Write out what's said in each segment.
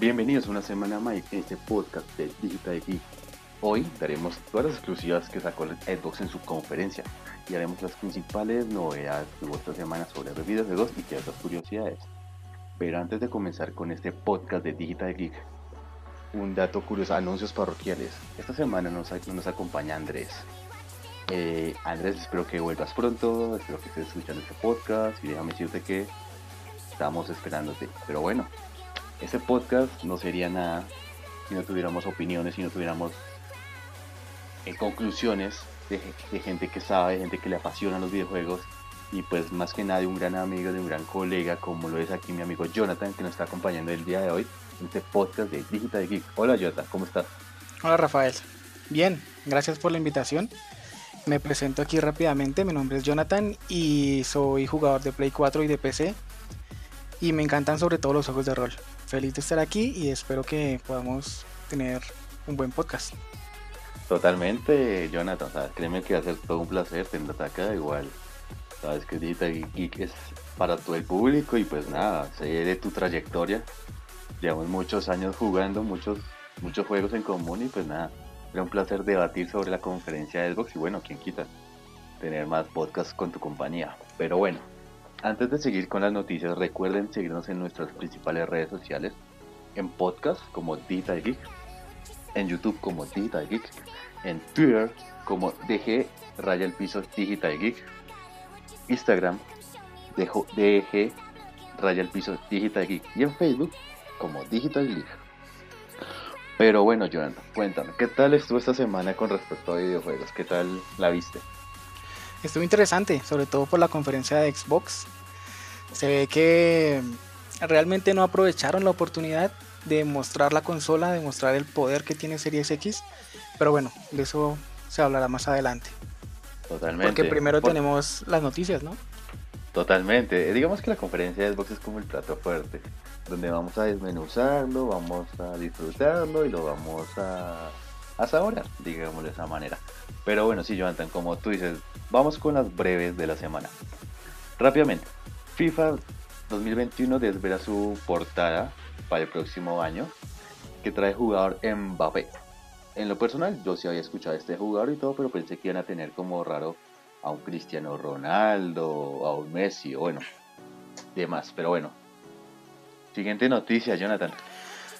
Bienvenidos una semana más a este podcast de Digital Geek. Hoy daremos todas las exclusivas que sacó Xbox en su conferencia y haremos las principales novedades que hubo esta semana sobre bebidas de dos y ciertas curiosidades. Pero antes de comenzar con este podcast de Digital Geek, un dato curioso, anuncios parroquiales. Esta semana nos, nos acompaña Andrés. Eh, Andrés, espero que vuelvas pronto, espero que estés escuchando este podcast y déjame decirte que estamos esperándote. Pero bueno, este podcast no sería nada si no tuviéramos opiniones, si no tuviéramos eh, conclusiones de, gente que sabe, gente que le apasiona los videojuegos y pues más que nada de un gran amigo, de un gran colega como lo es aquí mi amigo Jonathan que nos está acompañando el día de hoy en este podcast de Digital Geek. Hola Jonathan, ¿cómo estás? Hola Rafael, bien, gracias por la invitación. Me presento aquí rápidamente, mi nombre es Jonathan y soy jugador de Play 4 y de PC y me encantan sobre todo los juegos de rol feliz de estar aquí y espero que podamos tener un buen podcast. Totalmente, Jonathan. créeme que va a ser todo un placer tenerte acá. Igual, sabes que Digital Geek es para todo el público y pues nada, sé de tu trayectoria. Llevamos muchos años jugando, muchos, muchos juegos en común y pues nada, era un placer debatir sobre la conferencia de Xbox y bueno, quién quita tener más podcasts con tu compañía. Pero bueno, antes de seguir con las noticias, recuerden seguirnos en nuestras principales redes sociales, en podcast como Digital Geek, en YouTube como Digital Geek, en Twitter como DG Raya el Piso Digital Geek, Instagram DG Raya el Piso Digital Geek y en Facebook como Digital Geek. Pero bueno, Jonathan, cuéntame, ¿qué tal estuvo esta semana con respecto a videojuegos? ¿Qué tal la viste? Estuvo interesante, sobre todo por la conferencia de Xbox. Se ve que realmente no aprovecharon la oportunidad de mostrar la consola, de mostrar el poder que tiene Series X. Pero bueno, de eso se hablará más adelante. Totalmente. Porque primero tenemos las noticias, ¿no? Totalmente. Digamos que la conferencia de Xbox es como el plato fuerte, donde vamos a desmenuzarlo, vamos a disfrutarlo y lo vamos a, a saborear, digamos de esa manera. Pero bueno, sí, Jonathan, como tú dices, Vamos con las breves de la semana. Rápidamente, FIFA 2021 desvela su portada para el próximo año que trae jugador Mbappé. En lo personal, yo sí había escuchado este jugador y todo, pero pensé que iban a tener como raro a un Cristiano Ronaldo, a un Messi, o bueno, demás. Pero bueno, siguiente noticia, Jonathan.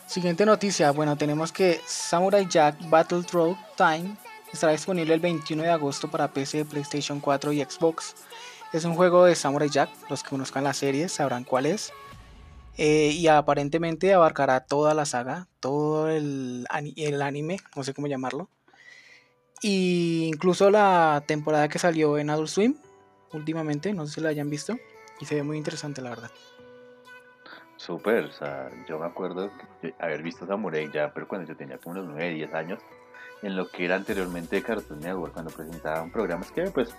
Siguiente noticia, bueno, tenemos que Samurai Jack Battle Throw Time Estará disponible el 21 de agosto para PC, PlayStation 4 y Xbox. Es un juego de Samurai Jack, los que conozcan la serie sabrán cuál es. Eh, y aparentemente abarcará toda la saga, todo el, el anime, no sé cómo llamarlo. Y incluso la temporada que salió en Adult Swim últimamente, no sé si la hayan visto. Y se ve muy interesante, la verdad. Súper, o sea, yo me acuerdo haber visto Samurai Jack, pero cuando yo tenía como unos 9, 10 años en lo que era anteriormente Cartoon Network, cuando presentaban programas que pues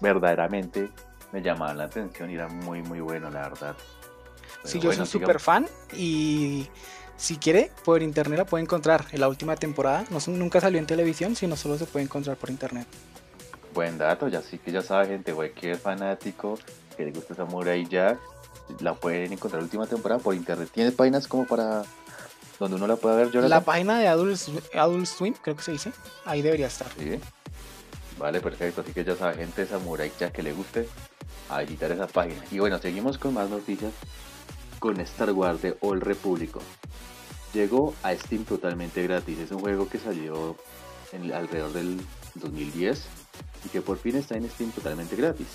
verdaderamente me llamaban la atención y era muy muy bueno la verdad. sí, yo soy súper fan y si quiere por internet la puede encontrar en la última temporada, no, nunca salió en televisión, sino solo se puede encontrar por internet. Buen dato, ya sí que ya sabe gente, güey, que es fanático, que le gusta Samurai Jack, la pueden encontrar la última temporada por internet. Tiene páginas como para donde uno la puede ver. Jonathan? La página de Adult, Adult Swim, creo que se dice, ahí debería estar. Sí. Vale, perfecto. Así que ya sabe, gente Samurai ya que le guste, a visitar esa página. Y bueno, seguimos con más noticias con Star Wars de Old Republic. Llegó a Steam totalmente gratis. Es un juego que salió en, alrededor del 2010 y que por fin está en Steam totalmente gratis.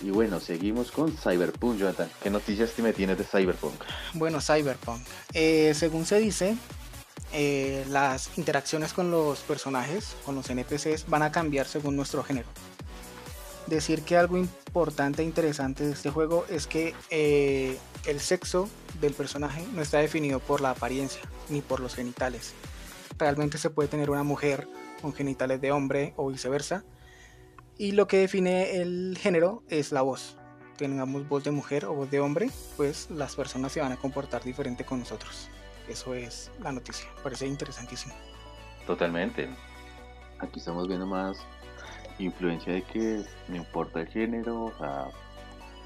Y bueno, seguimos con Cyberpunk, Jonathan. ¿Qué noticias me tienes de Cyberpunk? Bueno, Cyberpunk. Eh, según se dice, eh, las interacciones con los personajes, con los NPCs, van a cambiar según nuestro género. Decir que algo importante e interesante de este juego es que eh, el sexo del personaje no está definido por la apariencia ni por los genitales. Realmente se puede tener una mujer con genitales de hombre o viceversa y lo que define el género es la voz. Tengamos voz de mujer o voz de hombre, pues las personas se van a comportar diferente con nosotros. Eso es la noticia. Parece interesantísimo. Totalmente. Aquí estamos viendo más influencia de que no importa el género, o sea,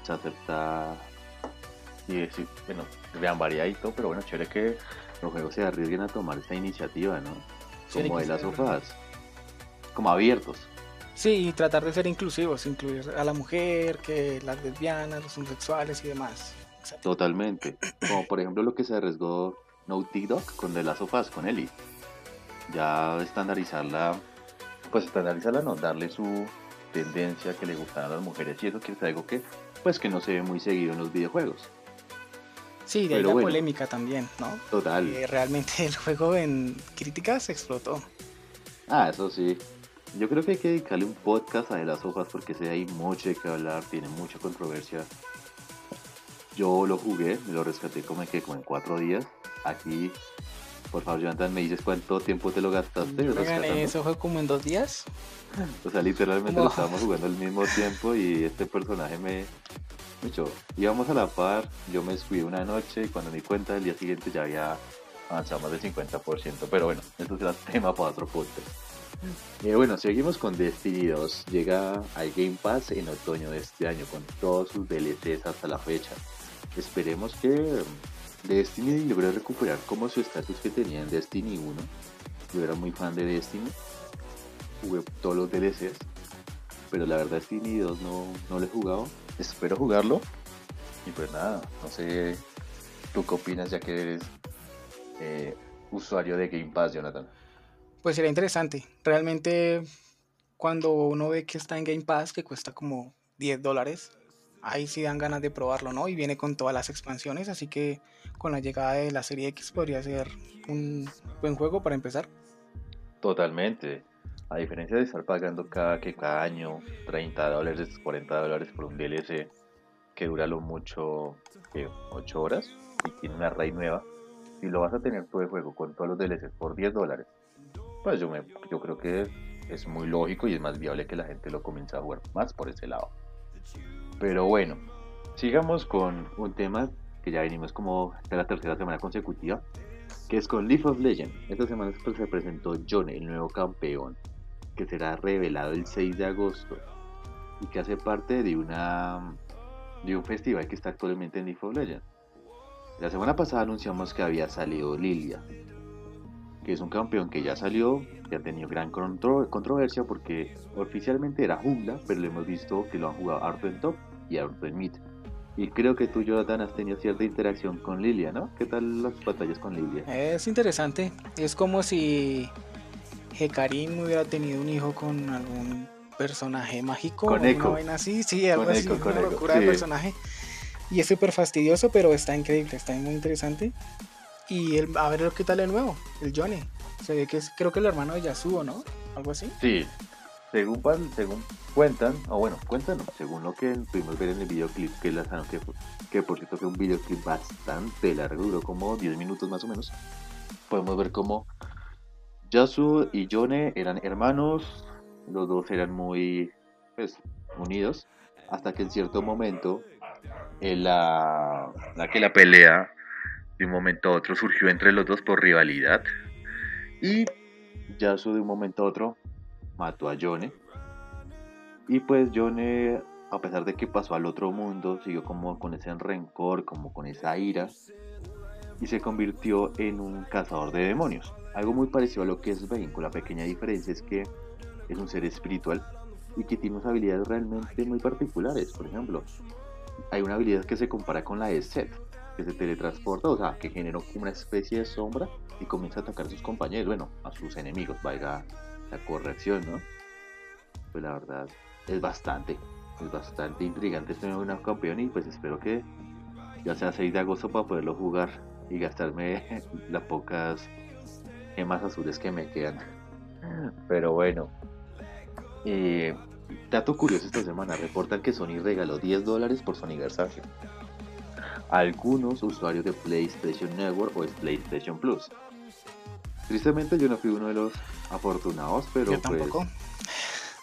se acepta y decir, bueno, vean variadito, pero bueno, chévere que los juegos se arriesguen a tomar esta iniciativa, ¿no? Como de las sofás, como abiertos. Sí, y tratar de ser inclusivos, incluir a la mujer, que las lesbianas, los homosexuales y demás. Totalmente. Como por ejemplo lo que se arriesgó Naughty Dog con de las sofás, con Ellie. Ya estandarizarla, pues estandarizarla no, darle su tendencia que le gustan a las mujeres y eso que es algo que pues que no se ve muy seguido en los videojuegos. Sí, de ahí la polémica también, ¿no? Total. realmente el juego en críticas explotó. Ah, eso sí. Yo creo que hay que dedicarle un podcast a de las hojas porque sé hay mucho de qué hablar, tiene mucha controversia. Yo lo jugué, me lo rescaté como en, que, como en cuatro días. Aquí, por favor, Jonathan, me dices cuánto tiempo te lo gastaste. eso fue como en dos días. O sea, literalmente lo estábamos jugando al mismo tiempo y este personaje me, mucho. Íbamos a la par, yo me descuidé una noche y cuando me di cuenta el día siguiente ya había avanzado más del 50%. Pero bueno, eso será tema para otro podcast. Bueno, seguimos con Destiny 2. Llega al Game Pass en otoño de este año con todos sus DLCs hasta la fecha. Esperemos que Destiny logre recuperar como su estatus que tenía en Destiny 1. Yo era muy fan de Destiny. Jugué todos los DLCs. Pero la verdad Destiny 2 no, no lo he jugado. Espero jugarlo. Y pues nada, no sé tú qué opinas ya que eres eh, usuario de Game Pass, Jonathan. Pues sería interesante. Realmente cuando uno ve que está en Game Pass, que cuesta como 10 dólares, ahí sí dan ganas de probarlo, ¿no? Y viene con todas las expansiones, así que con la llegada de la serie X podría ser un buen juego para empezar. Totalmente. A diferencia de estar pagando cada, que cada año 30 dólares, 40 dólares por un DLC que dura lo mucho 8 horas y tiene una raíz nueva, si lo vas a tener todo el juego con todos los DLCs por 10 dólares, pues yo, me, yo creo que es muy lógico y es más viable que la gente lo comience a jugar más por ese lado. Pero bueno, sigamos con un tema que ya venimos como de la tercera semana consecutiva, que es con League of Legends. Esta semana se presentó John, el nuevo campeón, que será revelado el 6 de agosto y que hace parte de una de un festival que está actualmente en League of Legends. La semana pasada anunciamos que había salido Lilia, que es un campeón que ya salió, que ha tenido gran controversia porque oficialmente era jungla, pero lo hemos visto que lo han jugado harto en top y harto en mid. Y creo que tú, Jonathan, has tenido cierta interacción con Lilia, ¿no? ¿Qué tal las batallas con Lilia? Es interesante. Es como si Hecarim hubiera tenido un hijo con algún personaje mágico. Con Echo. así, sí, algo así. una locura de personaje. Y es súper fastidioso, pero está increíble, está muy interesante. Y el, a ver qué tal el nuevo, el Johnny. Se ve que es, creo que el hermano de Yasuo, ¿no? Algo así. Sí, según, según cuentan, o bueno, cuentan, según lo que pudimos ver en el videoclip que lanzaron, que, que por cierto fue un videoclip bastante largo, duró como 10 minutos más o menos, podemos ver cómo Yasuo y Yone eran hermanos, los dos eran muy pues, unidos, hasta que en cierto momento, en la, la que la pelea de un momento a otro surgió entre los dos por rivalidad. Y Yasuo de un momento a otro mató a Yone. Y pues Yone, a pesar de que pasó al otro mundo, siguió como con ese rencor, como con esa ira. Y se convirtió en un cazador de demonios. Algo muy parecido a lo que es Bane, con la pequeña diferencia es que es un ser espiritual y que tiene unas habilidades realmente muy particulares. Por ejemplo, hay una habilidad que se compara con la de Seth, que se teletransporta, o sea, que generó una especie de sombra y comienza a atacar a sus compañeros, bueno, a sus enemigos, valga la corrección, ¿no? Pues la verdad es bastante, es bastante intrigante este nuevo campeón y pues espero que ya sea 6 de agosto para poderlo jugar y gastarme las pocas gemas azules que me quedan. Pero bueno, eh, dato curioso esta semana, reportan que Sony regaló 10 dólares por su aniversario algunos usuarios de PlayStation Network o PlayStation Plus. Tristemente yo no fui uno de los afortunados, pero yo pues, tampoco.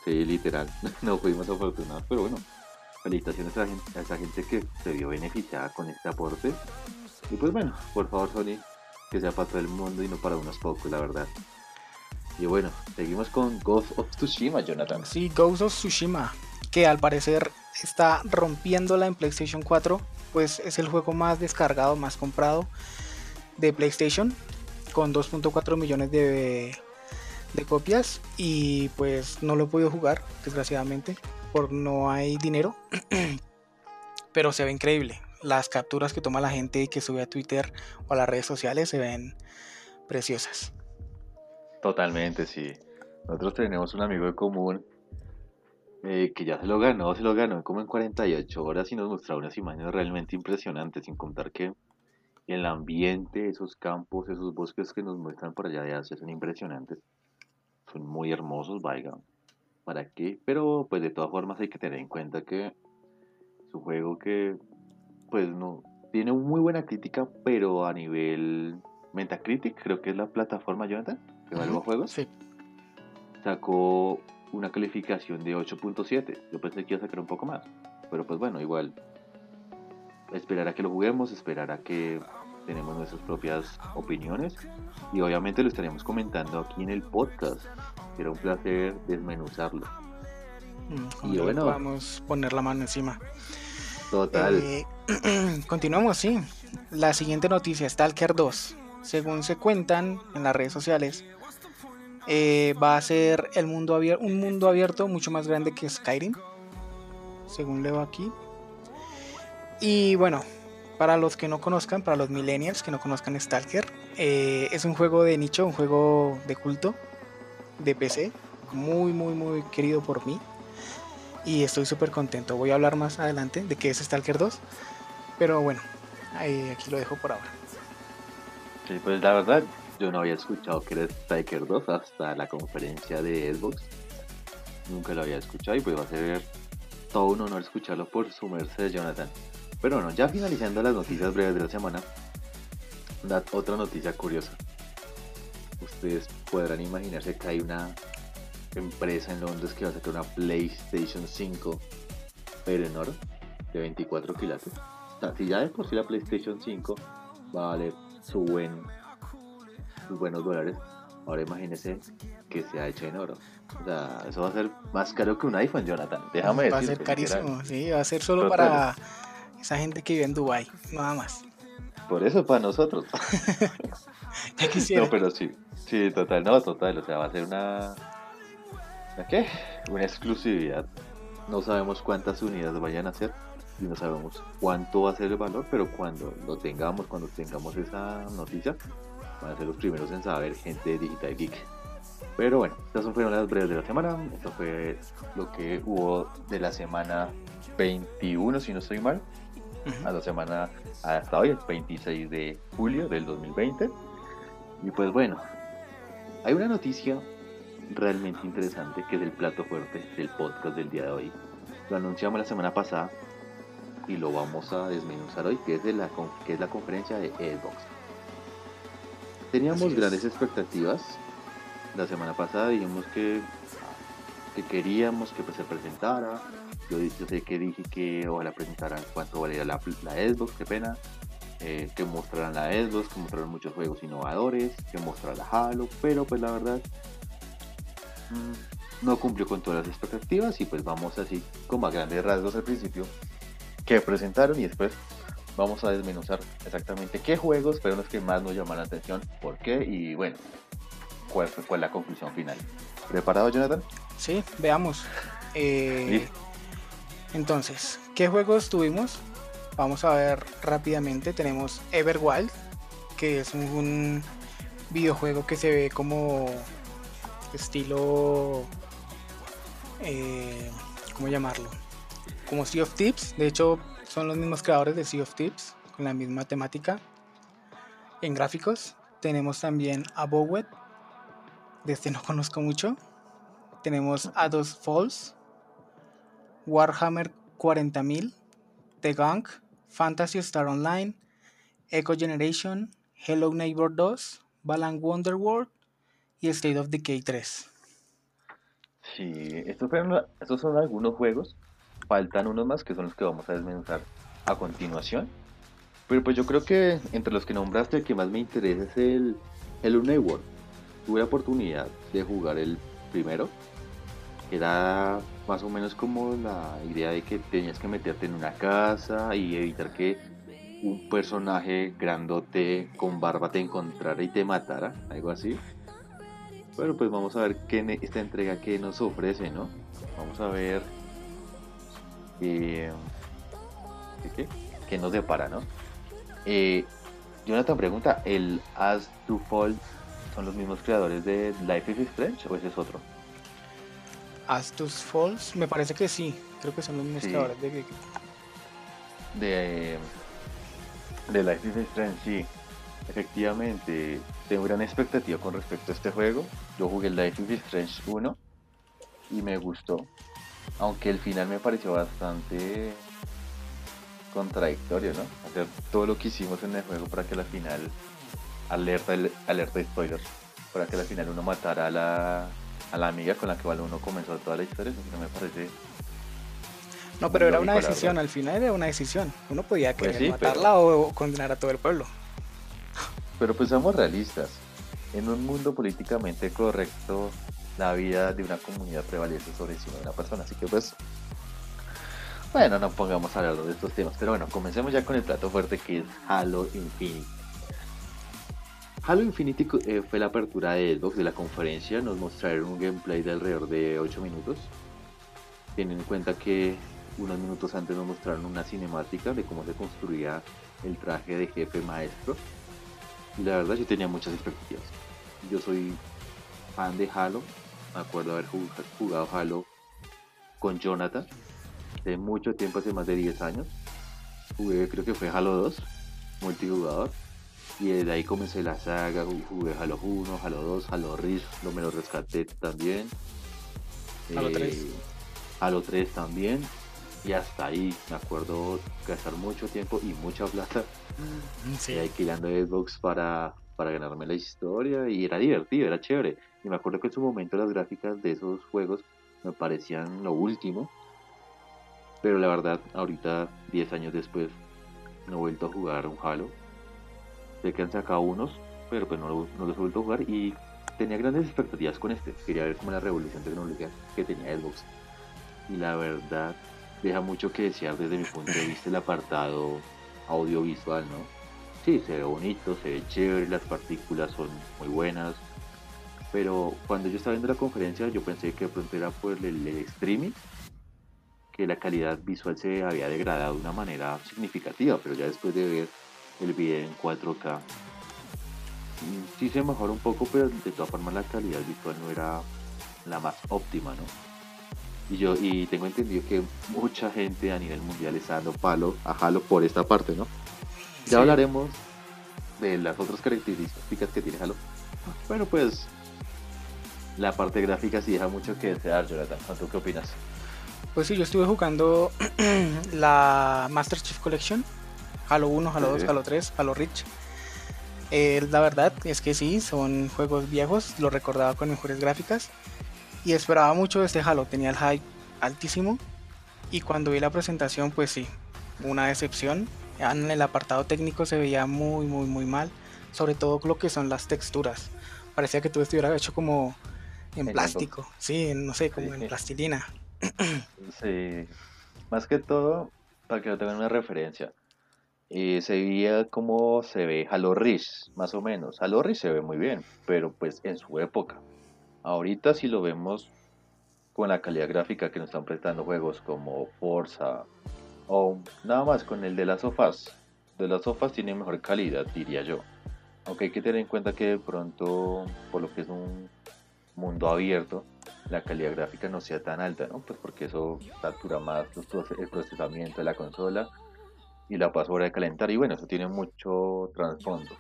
Sí, literal, no fuimos afortunados, pero bueno, felicitaciones a, esa gente que se vio beneficiada con este aporte. Y pues bueno, por favor Sony, que sea para todo el mundo y no para unos pocos, la verdad. Y bueno, seguimos con Ghost of Tsushima, Jonathan. Sí, Ghost of Tsushima. que al parecer está rompiéndola en PlayStation 4, pues es el juego más descargado, más comprado de PlayStation, con 2.4 millones de, de copias y pues no lo he podido jugar, desgraciadamente, por no hay dinero, pero se ve increíble. Las capturas que toma la gente y que sube a Twitter o a las redes sociales se ven preciosas. Totalmente, sí. Nosotros tenemos un amigo en común eh, que ya se lo ganó, se lo ganó como en 48 horas y nos mostró unas imágenes realmente impresionantes, sin contar que el ambiente, esos campos, esos bosques que nos muestran por allá de Asia son impresionantes. Son muy hermosos, vaya. ¿Para qué? Pero pues de todas formas hay que tener en cuenta que es un juego que pues no tiene muy buena crítica, pero a nivel Metacritic, creo que es la plataforma Jonathan, que evalúa juegos. Sí. Sacó una calificación de 8.7. Yo pensé que iba a sacar un poco más. Pero pues bueno, igual. Esperar a que lo juguemos, esperar a que tenemos nuestras propias opiniones. Y obviamente lo estaremos comentando aquí en el podcast. Será un placer desmenuzarlo. Mm, y bueno, vamos a poner la mano encima. Total. Eh, continuamos, sí. La siguiente noticia, Stalker 2. Según se cuentan en las redes sociales, eh, va a ser el mundo abierto, un mundo abierto mucho más grande que Skyrim, según leo aquí. Y bueno, para los que no conozcan, para los millennials que no conozcan Stalker, eh, es un juego de nicho, un juego de culto de PC, muy, muy, muy querido por mí. Y estoy súper contento. Voy a hablar más adelante de qué es Stalker 2. Pero bueno, aquí lo dejo por ahora. Sí, pues la verdad, yo no había escuchado que era Striker 2 hasta la conferencia de Xbox. Nunca lo había escuchado y pues va a ser todo un honor escucharlo por su merced, Jonathan. Pero bueno, ya finalizando las noticias breves de la semana, otra noticia curiosa. Ustedes podrán imaginarse que hay una empresa en Londres que va a sacar una PlayStation 5, pero en oro, de 24 quilates. O sea, si ya de por sí la PlayStation 5 va a valer su buen buenos dólares. Ahora imagínese que se ha hecho en oro. O sea, eso va a ser más caro que un iPhone, Jonathan. Déjame decir. Va a ser carísimo, sí, va a ser solo para esa gente que vive en Dubai, nada más. Por eso para nosotros. ya quisiera. No, pero sí, sí, total, no, total, o sea, va a ser una ¿una qué? Una exclusividad. No sabemos cuántas unidades vayan a ser y no sabemos cuánto va a ser el valor, pero cuando lo tengamos, cuando tengamos esa noticia, van a ser los primeros en saber gente de Digital Geek. Pero bueno, estas fueron las breves de la semana. Esto fue lo que hubo de la semana 21, si no estoy mal. A la semana hasta hoy, el 26 de julio del 2020. Y pues bueno, hay una noticia realmente interesante que es el plato fuerte del podcast del día de hoy. Lo anunciamos la semana pasada y lo vamos a desmenuzar hoy, que es, de la, que es la conferencia de Xbox. Teníamos grandes expectativas. La semana pasada dijimos que, que queríamos que pues, se presentara. Yo, sé que dije que ojalá presentaran cuánto valía la, la Xbox, qué pena. Eh, que mostraran la Xbox, que mostraran muchos juegos innovadores, que mostraran la Halo, pero pues la verdad mm, no cumplió con todas las expectativas y pues vamos así como a grandes rasgos al principio que presentaron y después vamos a desmenuzar exactamente qué juegos fueron los que más nos llamaron la atención, por qué y bueno, cuál fue, la conclusión final. ¿Preparado, Jonathan? Sí, veamos. Eh, entonces, ¿qué juegos tuvimos? Vamos a ver rápidamente. Tenemos Everwild, que es un videojuego que se ve como estilo... Eh, ¿Cómo llamarlo? Como Sea of Tips. De hecho, son los mismos creadores de Sea of Tips, con la misma temática. En gráficos tenemos también a Bowet, de este no conozco mucho. Tenemos a Dos Falls, Warhammer 40.000, The Gunk, Fantasy Star Online, Echo Generation, Hello Neighbor 2, Balan Wonderworld y State of Decay 3. Sí, estos, fueron, estos son algunos juegos faltan unos más que son los que vamos a desmenuzar a continuación. Pero pues yo creo que entre los que nombraste el que más me interesa es el Hello Network. Tuve la oportunidad de jugar el primero. Era, más o menos como la idea de que tenías que meterte en una casa y evitar que un personaje grandote con barba te encontrara y te matara, algo así. Bueno, pues vamos a ver qué esta entrega que nos ofrece, ¿no? Vamos a ver eh, ¿qué, qué, nos depara, ¿no? Eh, Jonathan pregunta, ¿el As to Fall son los mismos creadores de Life is Strange o ese es otro? As to Fall, me parece que sí, creo que son los mismos creadores de... De de Life is Strange, sí. Efectivamente, tengo gran expectativa con respecto a este juego. Yo jugué Life is Strange 1 y me gustó. Aunque el final me pareció bastante contradictorio, ¿no? Hacer todo lo que hicimos en el juego para que la final, alerta, alerta de spoilers, para que la final uno matara a la, a la amiga con la que uno comenzó toda la historia, eso no me parece no, pero era una decisión, al final era una decisión. Uno podía pues querer matarla o condenar a todo el pueblo. Pero pues seamos realistas. En un mundo políticamente correcto, la vida de una comunidad prevalece sobre encima de una persona. Así que pues, bueno, no pongamos a hablar de estos temas. Pero bueno, comencemos ya con el plato fuerte que es Halo Infinite. Halo Infinity eh, fue la apertura de Xbox de la conferencia. Nos mostraron un gameplay de alrededor de 8 minutos. Teniendo en cuenta que unos minutos antes nos mostraron una cinemática de cómo se construía el traje de jefe maestro. Y la verdad yo tenía muchas expectativas. Yo soy fan de Halo. Me acuerdo haber jugado Halo con Jonathan. De mucho tiempo, hace más de 10 años. Jugué, creo que fue Halo 2, multijugador. Y desde ahí comencé la saga, jugué Halo 1, Halo 2, Halo Reach, lo me lo rescaté también. Halo 3. Eh, Halo 3 también y hasta ahí me acuerdo gastar mucho tiempo y mucha plata mm, sí. alquilando Xbox para, para ganarme la historia y era divertido, era chévere. Y me acuerdo que en su momento las gráficas de esos juegos me parecían lo último. Pero la verdad, ahorita, 10 años después, no he vuelto a jugar un Halo. Sé que han sacado unos, pero pues no, no los he vuelto a jugar y tenía grandes expectativas con este. Quería ver como la revolución tecnológica que tenía Xbox. Y la verdad, deja mucho que desear desde mi punto de vista el apartado audiovisual, ¿no? Sí, se ve bonito, se ve chévere, las partículas son muy buenas, pero cuando yo estaba viendo la conferencia yo pensé que de pronto era por el, streaming, que la calidad visual se había degradado de una manera significativa, pero ya después de ver el video en 4K, mm, sí se mejoró un poco, pero de todas formas la calidad visual no era la más óptima, ¿no? Y yo y tengo entendido que mucha gente a nivel mundial está dando palo a Halo por esta parte, ¿no? Ya hablaremos de las otras características que tiene Halo. Bueno, pues la parte gráfica sí deja mucho que desear, Jonathan. ¿Tú qué opinas? Pues sí, yo estuve jugando la Master Chief Collection, Halo 1, Halo 2, Halo 3, Halo Reach. Eh, la verdad es que sí, son juegos viejos, lo recordaba con mejores gráficas y esperaba mucho de este Halo, tenía el hype altísimo y cuando vi la presentación pues sí, una decepción. En el apartado técnico se veía muy muy muy mal, sobre todo lo que son las texturas. Parecía que todo estuviera hecho como en plástico, sí, no sé, como en plastilina. Sí, más que todo, para que no tengan una referencia, eh, se veía como se ve Halo Reach, más o menos. Halo Reach se ve muy bien, pero pues en su época. Ahorita si lo vemos con la calidad gráfica que nos están prestando juegos como Forza o nada más con el de las sofás. De las sofás tiene mejor calidad, diría yo. Aunque hay que tener en cuenta que de pronto, por lo que es un mundo abierto, la calidad gráfica no sea tan alta, ¿no? Pues porque eso satura más el procesamiento de la consola y la pasa de calentar. Y bueno, eso tiene mucho trasfondo.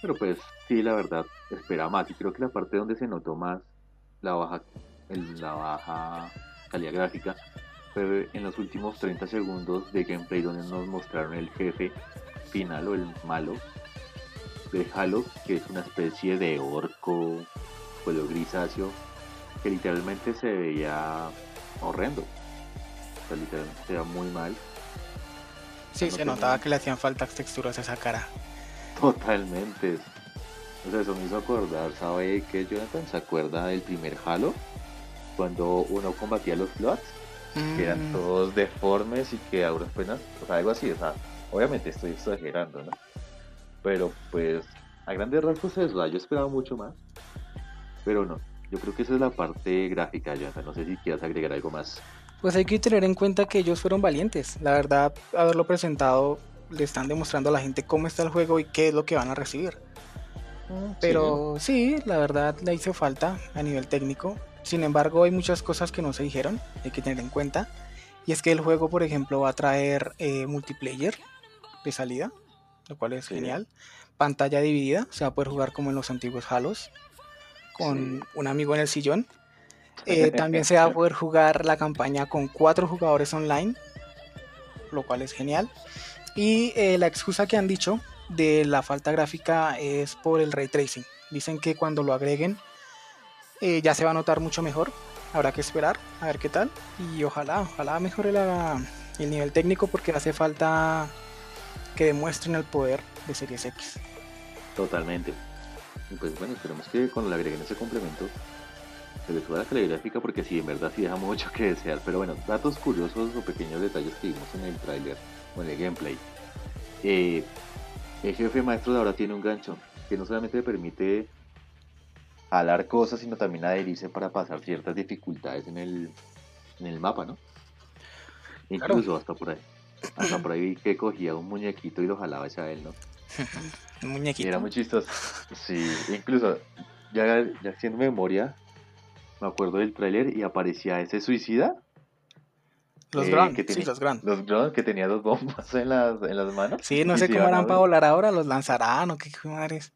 Pero pues sí, la verdad, espera más. Y creo que la parte donde se notó más la baja, la baja calidad gráfica fue en los últimos 30 segundos de gameplay donde nos mostraron el jefe final o el malo de Halo, que es una especie de orco, pueblo grisáceo, que literalmente se veía horrendo. O sea, literalmente se veía muy mal. Sí, se notaba que le hacían falta texturas a esa cara. Totalmente. O sea, eso me hizo acordar, ¿sabe que Jonathan se acuerda del primer Halo? cuando uno combatía los slots, que eran Mm, todos deformes y que ahora apenas, o sea, algo así, o sea, obviamente estoy exagerando, ¿no? Pero pues, a grandes rasgos eso, yo esperaba mucho más, pero no, yo creo que esa es la parte gráfica, Jonathan, no sé si quieras agregar algo más. Pues hay que tener en cuenta que ellos fueron valientes. La verdad, haberlo presentado, le están demostrando a la gente cómo está el juego y qué es lo que van a recibir. Pero sí, la verdad le hizo falta a nivel técnico. Sin embargo, hay muchas cosas que no se dijeron, hay que tener en cuenta. Y es que el juego, por ejemplo, va a traer eh, multiplayer de salida, lo cual es Sí. genial. Pantalla dividida, se va a poder jugar como en los antiguos Halos, con Sí. un amigo en el sillón. Eh, también se va a poder jugar la campaña con cuatro jugadores online, lo cual es genial. Y eh, la excusa que han dicho de la falta gráfica es por el ray tracing. Dicen que cuando lo agreguen eh, ya se va a notar mucho mejor. Habrá que esperar a ver qué tal. Y ojalá, ojalá mejore la- el nivel técnico porque hace falta que demuestren el poder de Series X. Totalmente. Y pues bueno, esperemos que cuando le agreguen ese complemento se le suba la calidad gráfica porque sí, en verdad sí deja mucho que desear. Pero bueno, datos curiosos o pequeños detalles que vimos en el tráiler o en el gameplay. Eh, el jefe maestro de ahora tiene un gancho que no solamente le permite jalar cosas, sino también adherirse para pasar ciertas dificultades en el, en el mapa, ¿no? Claro. Incluso hasta por ahí. Hasta por ahí vi que cogía un muñequito y lo jalaba hacia él, ¿no? Un Y muñequito. era muy chistoso. Sí, incluso ya, ya haciendo memoria, me acuerdo del tráiler y aparecía ese suicida, Los eh, sí, tiene- los drones que tenía dos bombas en las, en las manos. Sí, no y sé cómo harán para volar ahora, los lanzarán o qué qué madres.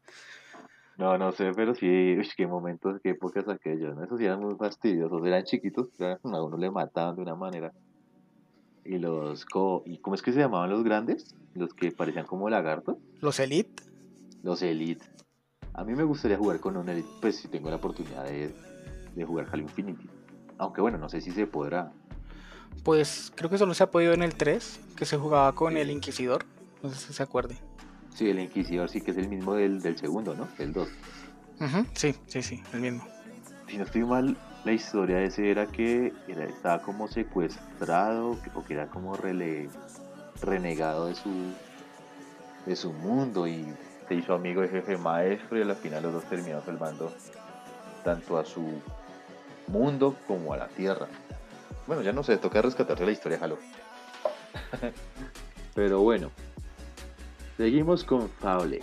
No, no sé, pero sí, uy, qué momentos, qué épocas aquellas, ¿no? Esos sí eran muy fastidiosos, eran chiquitos, pero a uno le mataban de una manera. Y los, co ¿y cómo es que se llamaban los grandes? Los que parecían como lagartos, Los Elite, los Elite. A mí me gustaría jugar con un Elite, pues si tengo la oportunidad de, de jugar Halo Infinity. Aunque bueno, no sé si se podrá. pues creo que solo se ha podido en el 3, que se jugaba con el Inquisidor. No sé si se acuerde. Sí, el Inquisidor sí que es el mismo del, del segundo, ¿no? El 2. Ujú, Sí, sí, sí, el mismo. Si no estoy mal, la historia de ese era que era, estaba como secuestrado o que era como renegado de su, de su mundo y se hizo amigo del jefe maestro y al final los dos terminaron salvando tanto a su mundo como a la tierra. Bueno, ya no sé, toca rescatarse la historia, Halo. Pero bueno, seguimos con Fable.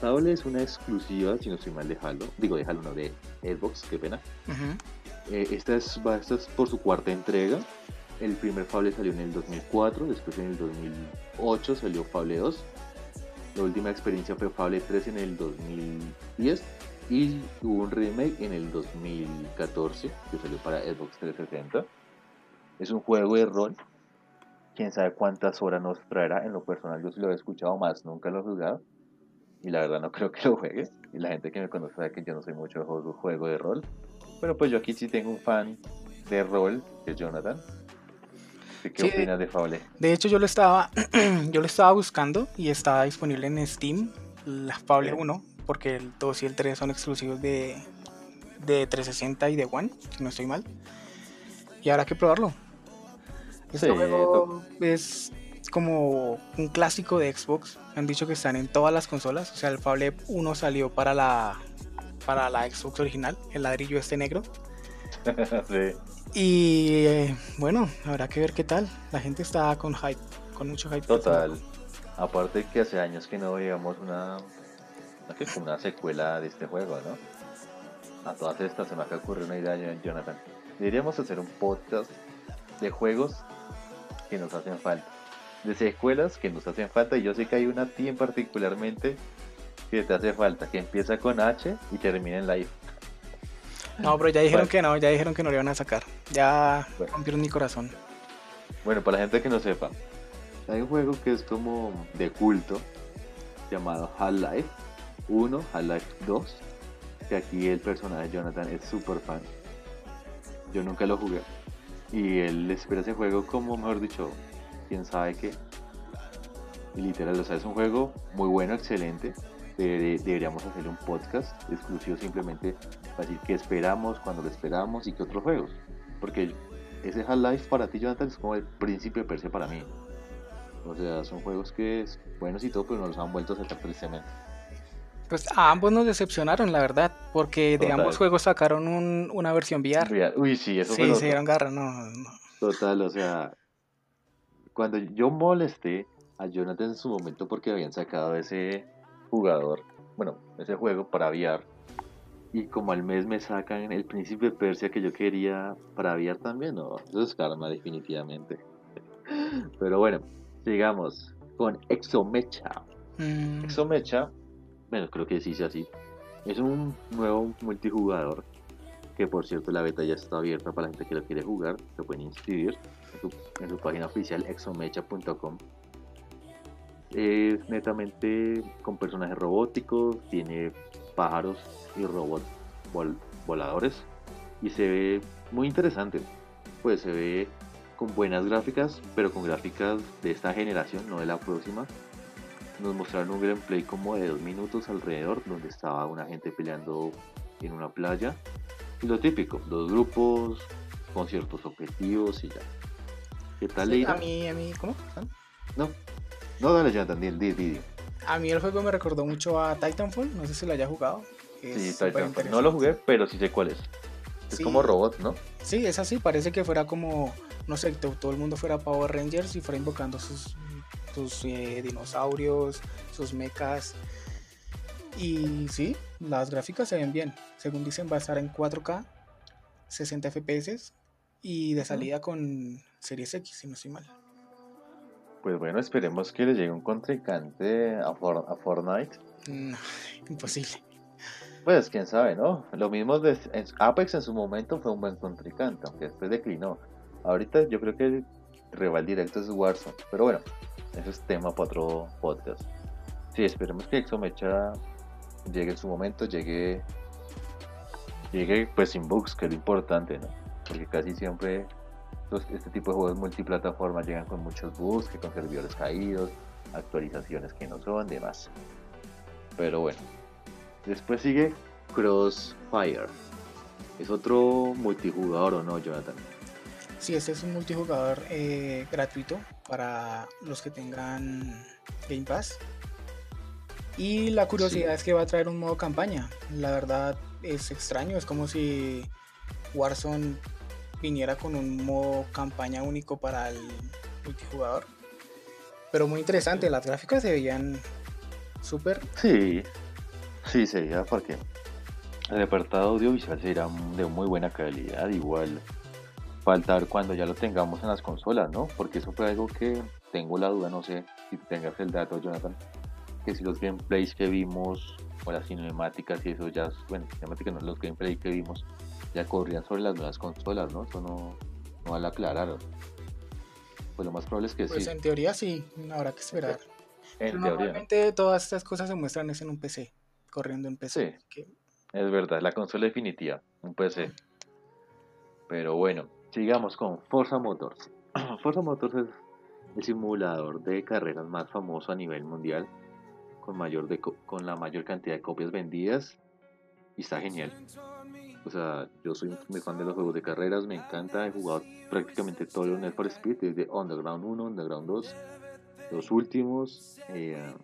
Fable es una exclusiva, si no estoy mal, de Halo. Digo, de Halo, no, de Xbox, qué pena. Eh, esta, es, va- esta es por su cuarta entrega. El primer Fable salió en el 2004, después en el 2008 salió Fable 2. La última experiencia fue Fable 3 en el 2010 y hubo un remake en el 2014 que salió para Xbox 360. Es un juego de rol. Quién sabe cuántas horas nos traerá. En lo personal, yo sí lo he escuchado más, nunca lo he jugado. Y la verdad, no creo que lo juegue. Y la gente que me conoce sabe que yo no soy mucho de juego, juego de rol. Pero pues yo aquí sí tengo un fan de rol, que es Jonathan. ¿Qué Sí. opinas de Fable? De hecho, yo lo estaba, yo lo estaba buscando y estaba disponible en Steam, la Fable Sí. 1, porque el 2 y el 3 son exclusivos de, de 360 y de One, si no estoy mal. Y habrá que probarlo. Este Sí, juego es como un clásico de Xbox. Han dicho que están en todas las consolas. O sea, el Fable 1 salió para la, para la Xbox original, el ladrillo este negro. sí. Y eh, bueno, habrá que ver qué tal. La gente está con hype, con mucho hype. Total. Aparte que hace años que no veíamos una, una, una secuela de este juego, ¿no? A todas estas se me acaba ocurrir una idea, Jonathan. Deberíamos hacer un podcast de juegos que nos hacen falta. De secuelas que nos hacen falta. Y yo sé que hay una team particularmente que te hace falta. Que empieza con H y termina en I. No, pero ya dijeron que no, ya dijeron que no le iban a sacar. Ya Bueno. rompieron mi corazón. Bueno, para la gente que no sepa, hay un juego que es como de culto llamado Half-Life 1, Half-Life 2, que aquí el personaje Jonathan es súper fan. Yo nunca lo jugué. Y él espera ese juego como, mejor dicho, quién sabe qué. Y literal, o sea, es un juego muy bueno, excelente. deberíamos hacer un podcast exclusivo simplemente para decir qué esperamos, cuándo lo esperamos y qué otros juegos. Porque ese Half-Life para ti, Jonathan, es como el príncipe de Persia para mí. O sea, son juegos que es buenos y todo, pero no los han vuelto a sacar tristemente. Pues a ambos nos decepcionaron, la verdad, porque de ambos juegos sacaron una versión VR. Uy, sí, eso sí, se dieron garra, no, no. Total, o sea, cuando yo molesté a Jonathan en su momento porque habían sacado ese jugador, bueno, ese juego para VR, y como al mes me sacan el príncipe de Persia que yo quería para VR también, no, eso es karma definitivamente. Pero bueno, sigamos con Exomecha. Mm. Exomecha bueno, creo que sí sea así. Es un nuevo multijugador que por cierto la beta ya está abierta para la gente que lo quiere jugar. Se pueden inscribir en su, página oficial exomecha.com. Es netamente con personajes robóticos, tiene pájaros y robots voladores y se ve muy interesante. Pues se ve con buenas gráficas, pero con gráficas de esta generación, no de la próxima nos mostraron un gameplay como de dos minutos alrededor, donde estaba una gente peleando en una playa. Y lo típico, dos grupos con ciertos objetivos y ya. ¿Qué tal, sí, A mí, a mí, ¿cómo? No, no, dale ya, Daniel, di, di, A mí el juego me recordó mucho a Titanfall, no sé si lo haya jugado. sí, Titanfall. No lo jugué, pero sí sé cuál es. Es como robot, ¿no? Sí, es así, parece que fuera como, no sé, todo el mundo fuera Power Rangers y fuera invocando sus sus eh, dinosaurios, sus mechas. Y sí, las gráficas se ven bien. Según dicen, va a estar en 4K, 60 FPS y de salida con Series X, si no estoy mal. Pues bueno, esperemos que le llegue un contrincante a, Fortnite. imposible. Pues quién sabe, ¿no? Lo mismo de Apex en su momento fue un buen contrincante, aunque después declinó. Ahorita yo creo que el rival directo es Warzone. Pero bueno, ese es tema para otro podcast. Sí, esperemos que Exomecha llegue en su momento, llegue, llegue pues sin bugs, que es lo importante, ¿no? Porque casi siempre este tipo de juegos multiplataforma llegan con muchos bugs, que con servidores caídos, actualizaciones que no son, demás. Pero bueno, después sigue Crossfire. Es otro multijugador o no, Jonathan. Sí, este es un multijugador eh, gratuito para los que tengan Game Pass. Y la curiosidad es que va a traer un modo campaña. La verdad es extraño, es como si Warzone viniera con un modo campaña único para el multijugador. Pero muy interesante, las gráficas se veían súper. Sí, sí, sería porque el apartado audiovisual será de muy buena calidad, igual faltar cuando ya lo tengamos en las consolas, ¿no? Porque eso fue algo que tengo la duda, no sé si tengas el dato, Jonathan, que si los gameplays que vimos o las cinemáticas y eso ya, bueno, cinemáticas no, los gameplays que vimos ya corrían sobre las nuevas consolas, ¿no? Eso no, no va a aclarar. Pues lo más probable es que pues sí. Pues en teoría sí, habrá que esperar. En normalmente todas estas cosas se muestran es en un PC, corriendo en PC. Sí, es verdad, la consola definitiva, un PC. Pero bueno, Sigamos con Forza Motors. Forza Motors es el simulador de carreras más famoso a nivel mundial, con, mayor con la mayor cantidad de copias vendidas, y está genial. O sea, yo soy muy fan de los juegos de carreras, me encanta, he jugado prácticamente todos los Need for Speed, desde Underground 1, Underground 2, los últimos. Eh,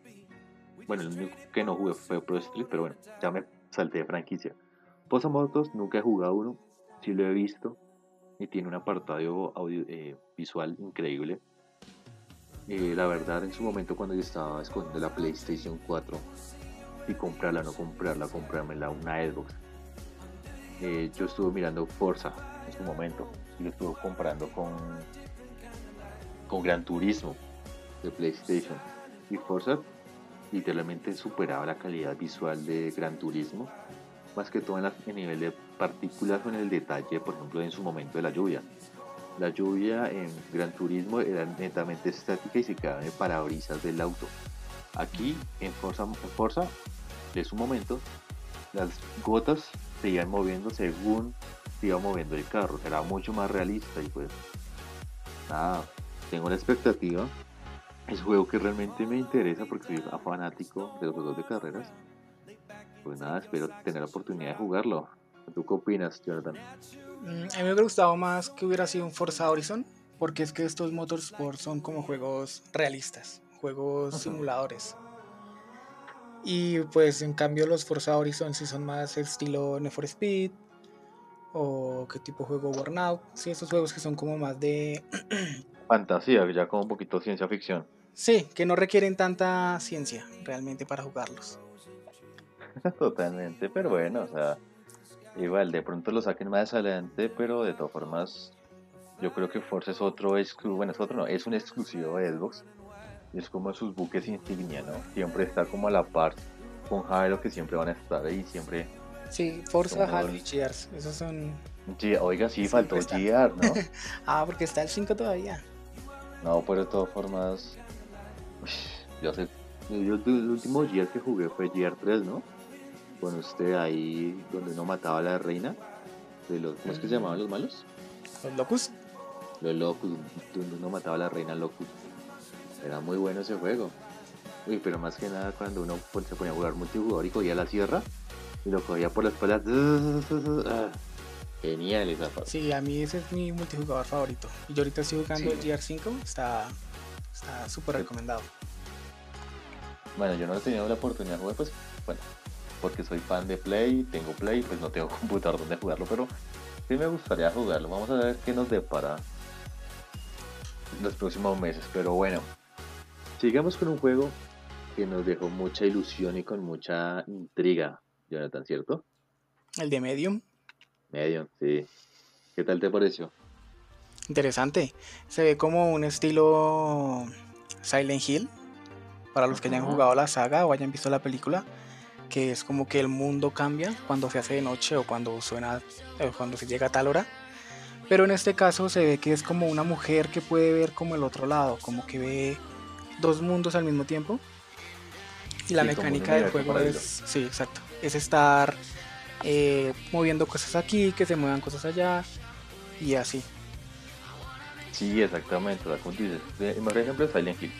bueno, el único que no jugué fue Pro Street, pero bueno, ya me salté de franquicia. Forza Motors nunca he jugado uno, sí lo he visto, y tiene un apartado audio, eh, visual increíble. Eh, la verdad, en su momento cuando yo estaba escondiendo la PlayStation 4 y comprarla, no comprarla, comprármela, una Xbox, eh, yo estuve mirando Forza en su momento y lo estuve comprando con, con Gran Turismo de PlayStation. Y Forza literalmente superaba la calidad visual de Gran Turismo más que todo en, el nivel de partículas o en el detalle, por ejemplo, en su momento de la lluvia. La lluvia en Gran Turismo era netamente estática y se quedaba en parabrisas del auto. Aquí en Forza, en Forza, su momento, las gotas se iban moviendo según se iba moviendo el carro. Era mucho más realista y pues nada, tengo la expectativa es un juego que realmente me interesa porque soy fanático de los juegos de carreras. Pues nada, espero tener la oportunidad de jugarlo. ¿Tú qué opinas, Jordan? Mm, a mí me hubiera gustado más que hubiera sido un Forza Horizon, porque es que estos Motorsport son como juegos realistas, juegos simuladores. Y pues en cambio los Forza Horizon sí son más estilo Need for Speed o qué tipo de juego Burnout, sí, esos juegos que son como más de fantasía, ya como un poquito ciencia ficción. Sí, que no requieren tanta ciencia realmente para jugarlos. Totalmente, pero bueno, o sea, igual de pronto lo saquen más adelante, pero de todas formas yo creo que Forza es otro exclusivo, bueno, es otro no, es un exclusivo de Xbox. Es como sus buques insignia, ¿no? Siempre está como a la par con Halo que siempre van a estar ahí, siempre. Sí, Forza, Halo y Gears, esos son... Oiga, sí, faltó Gears, ¿no? ah, porque está el 5 todavía. No, pero de todas formas, yo sé, yo, el último Gears que jugué fue Gears 3, ¿no? Con usted ahí donde uno mataba a la reina. De los, ¿Cómo es que se llamaban los malos? Los Locus. Los Locus, donde uno mataba a la reina Locus. Era muy bueno ese juego. Uy, pero más que nada cuando uno se ponía a jugar multijugador y cogía la sierra y lo cogía por la espalda. Ah, genial esa parte. Sí, a mí ese es mi multijugador favorito. Y yo ahorita estoy jugando el GR5, está súper recomendado. Bueno, yo no he tenido la oportunidad de jugar, pues, bueno, porque soy fan de Play, tengo Play, pues no tengo computador donde jugarlo, pero sí me gustaría jugarlo. Vamos a ver qué nos depara los próximos meses. Pero bueno, sigamos con un juego que nos dejó mucha ilusión y con mucha intriga, Jonathan, ¿cierto? El de Medium. Medium, sí. ¿Qué tal te pareció? Interesante. Se ve como un estilo Silent Hill. Para los que hayan jugado la saga o hayan visto la película. Que es como que el mundo cambia cuando se hace de noche o cuando suena. O cuando se llega a tal hora. Pero en este caso se ve que es como una mujer que puede ver como el otro lado. Como que ve dos mundos al mismo tiempo. Y la mecánica del juego es. Sí, exacto. Es estar eh, moviendo cosas aquí, que se muevan cosas allá. Y así. Sí, exactamente. como tú dices, por ejemplo, Silent Hill.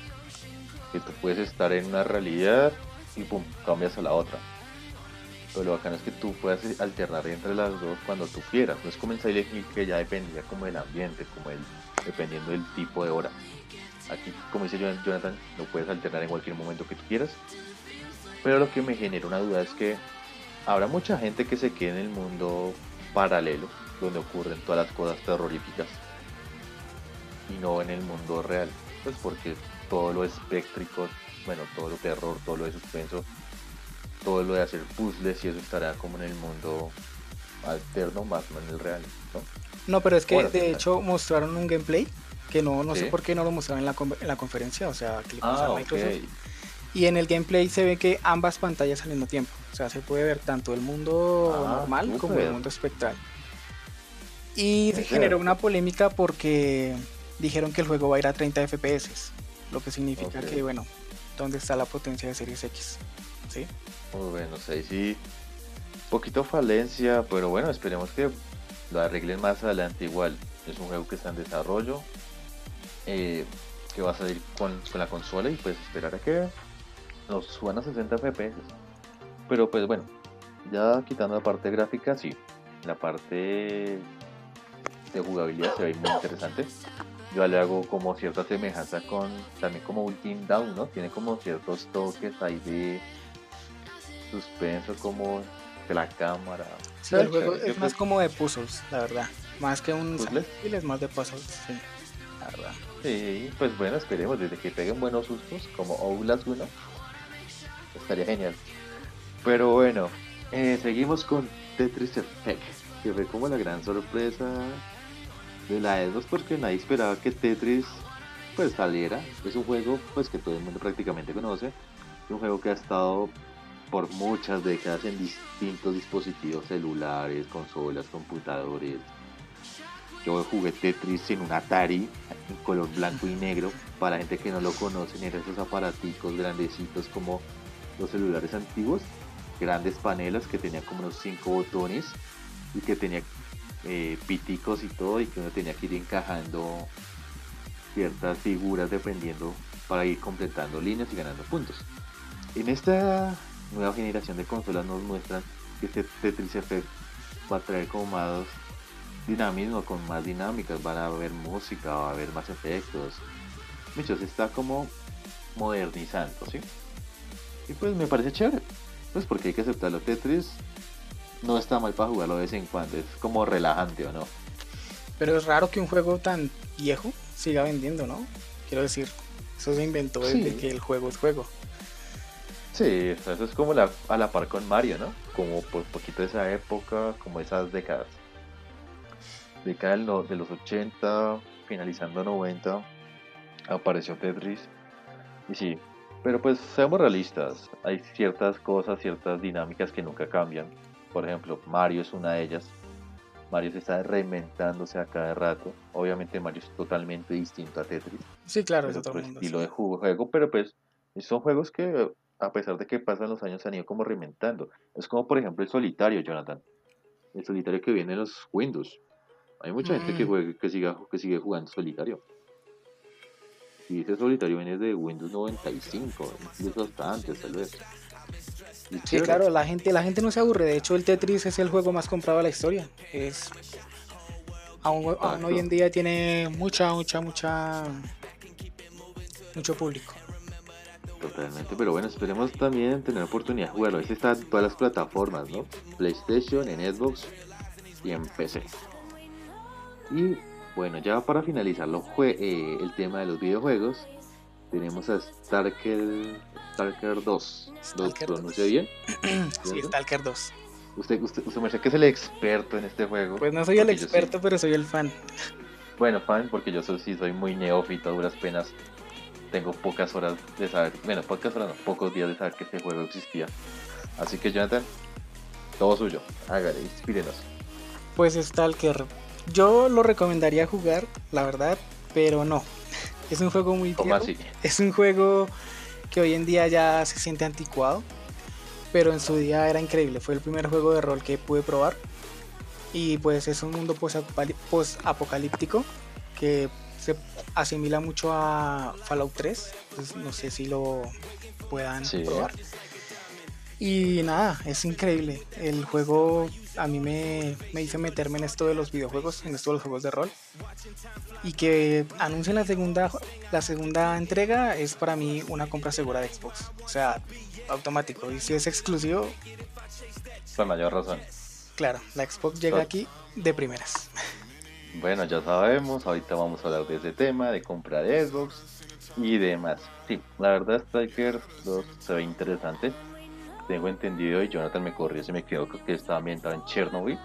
Que tú puedes estar en una realidad y pum, cambias a la otra. Pero lo bacano es que tú puedes alternar entre las dos cuando tú quieras. No es como en Silent Hill que ya dependía como del ambiente, como el, dependiendo del tipo de hora. Aquí, como dice Jonathan, lo puedes alternar en cualquier momento que tú quieras. Pero lo que me genera una duda es que habrá mucha gente que se quede en el mundo paralelo, donde ocurren todas las cosas terroríficas y no en el mundo real. Pues porque todo lo espectríco, bueno, todo lo terror, todo lo de suspenso, todo lo de hacer puzzles y eso estará como en el mundo alterno más no en el real, ¿no? No, pero es que de hecho mostraron un gameplay que no, no sé por qué no lo mostraron en la, en la conferencia, o sea, que le ah, Microsoft. Y en el gameplay se ve que ambas pantallas al mismo tiempo. O sea, se puede ver tanto el mundo ah, normal como el mundo espectral. Y se generó una polémica porque dijeron que el juego va a ir a 30 FPS, lo que significa que, bueno, ¿dónde está la potencia de Series X? ¿Sí? Muy bueno, sí, sí, poquito falencia, pero bueno, esperemos que lo arreglen más adelante igual. Es un juego que está en desarrollo, eh, que va a salir con, la consola y pues esperar a que nos suban a 60 FPS. Pero pues bueno, ya quitando la parte gráfica, sí, la parte de jugabilidad se ve muy interesante yo le hago como cierta semejanza con también como Ultimate Down, ¿no? Tiene como ciertos toques ahí de suspenso como de la cámara. Sí, el juego es más como de puzzles, la verdad. Más que un y es más de puzzles, sí. La verdad. Sí, pues bueno, esperemos desde que peguen buenos sustos como Outlast 1. Estaría genial. Pero bueno, eh, seguimos con Tetris Effect, que fue como la gran sorpresa de la E2 porque nadie esperaba que Tetris pues saliera. Es un juego pues que todo el mundo prácticamente conoce. Es un juego que ha estado por muchas décadas en distintos dispositivos celulares, consolas, computadores. Yo jugué Tetris en un Atari en color blanco y negro. Para gente que no lo conoce, eran esos aparaticos grandecitos como los celulares antiguos, grandes panelas que tenían como unos 5 botones y que tenía eh, piticos y todo y que uno tenía que ir encajando ciertas figuras dependiendo para ir completando líneas y ganando puntos. En esta nueva generación de consolas nos muestran que este Tetris Effect va a traer como más dinamismo, con más dinámicas, van a haber música, va a haber más efectos. Muchos está como modernizando, ¿sí? Y pues me parece chévere, pues porque hay que aceptarlo. Tetris no está mal para jugarlo de vez en cuando, es como relajante o no. Pero es raro que un juego tan viejo siga vendiendo, ¿no? Quiero decir, eso se inventó desde que el juego es juego. Sí, eso es como la, a la par con Mario, ¿no? Como por poquito de esa época, como esas décadas. Década de los 80, finalizando 90, apareció Tetris. Y sí, pero pues seamos realistas, hay ciertas cosas, ciertas dinámicas que nunca cambian. Por ejemplo, Mario es una de ellas. Mario se está reinventándose a cada rato. Obviamente Mario es totalmente distinto a Tetris. Sí, claro, es otro mundo, estilo de juego, pero pues son juegos que a pesar de que pasan los años se han ido como reinventando. Es como por ejemplo el solitario, Jonathan. El solitario que viene en los Windows. Hay mucha gente que, mm. juega, que, siga, que sigue jugando solitario. Y ese solitario viene de Windows 95, incluso hasta antes tal vez. Sí, claro, la gente, la gente no se aburre. De hecho, el Tetris es el juego más comprado de la historia. Es aún, hoy en día tiene mucha, mucha, mucha, mucho público. Totalmente, pero bueno, esperemos también tener oportunidad de jugarlo. Este está en todas las plataformas, ¿no? PlayStation, en Xbox y en PC. Y bueno, ya para finalizar eh, el tema de los videojuegos, tenemos a Stalker, Stalker 2. ¿Lo pronuncia bien? sí, Stalker 2. Usted, usted, usted me dice que es el experto en este juego. Pues no soy el experto, pero soy el fan. Bueno, fan, porque yo soy, sí soy muy neófito, a duras penas. Tengo pocas horas de saber, bueno, pocas horas, no, pocos días de saber que este juego existía. Así que, Jonathan, todo suyo. Hágale, inspírenos. Pues Stalker, yo lo recomendaría jugar, la verdad, pero no. Es un juego muy viejo. Es un juego que hoy en día ya se siente anticuado, pero en su día era increíble. Fue el primer juego de rol que pude probar. Y pues es un mundo post-apocalíptico que se asimila mucho a Fallout 3. Pues no sé si lo puedan probar. Y nada, es increíble. El juego a mí me, me hizo meterme en esto de los videojuegos, en esto de los juegos de rol. Y que anuncien la segunda, la segunda entrega es para mí una compra segura de Xbox. O sea, automático. Y si es exclusivo... Con mayor razón. Claro, la Xbox llega aquí de primeras. Bueno, ya sabemos, ahorita vamos a hablar de ese tema, de compra de Xbox y demás. Sí, la verdad Striker 2 se ve interesante tengo entendido, y Jonathan me corrió, se me quedó que estaba ambientado en Chernobyl.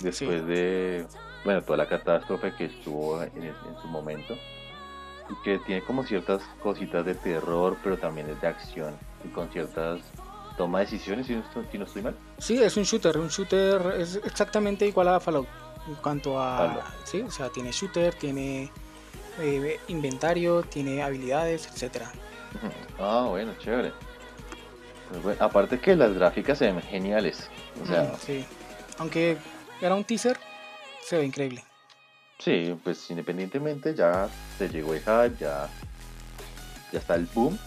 después de, bueno, toda la catástrofe que estuvo en, su momento. Y que tiene como ciertas cositas de terror, pero también es de acción. Y con ciertas toma de decisiones, si no, estoy mal. Sí, es un shooter. Un shooter es exactamente igual a Fallout. En cuanto a. Sí, o sea, tiene shooter, tiene eh, inventario, tiene habilidades, etcétera. Ah, bueno, chévere. Pues aparte que las gráficas se ven geniales. O sea, mm, sí. Aunque era un teaser, se ve increíble. Sí, pues independientemente ya se llegó el hype, ya, ya está el boom.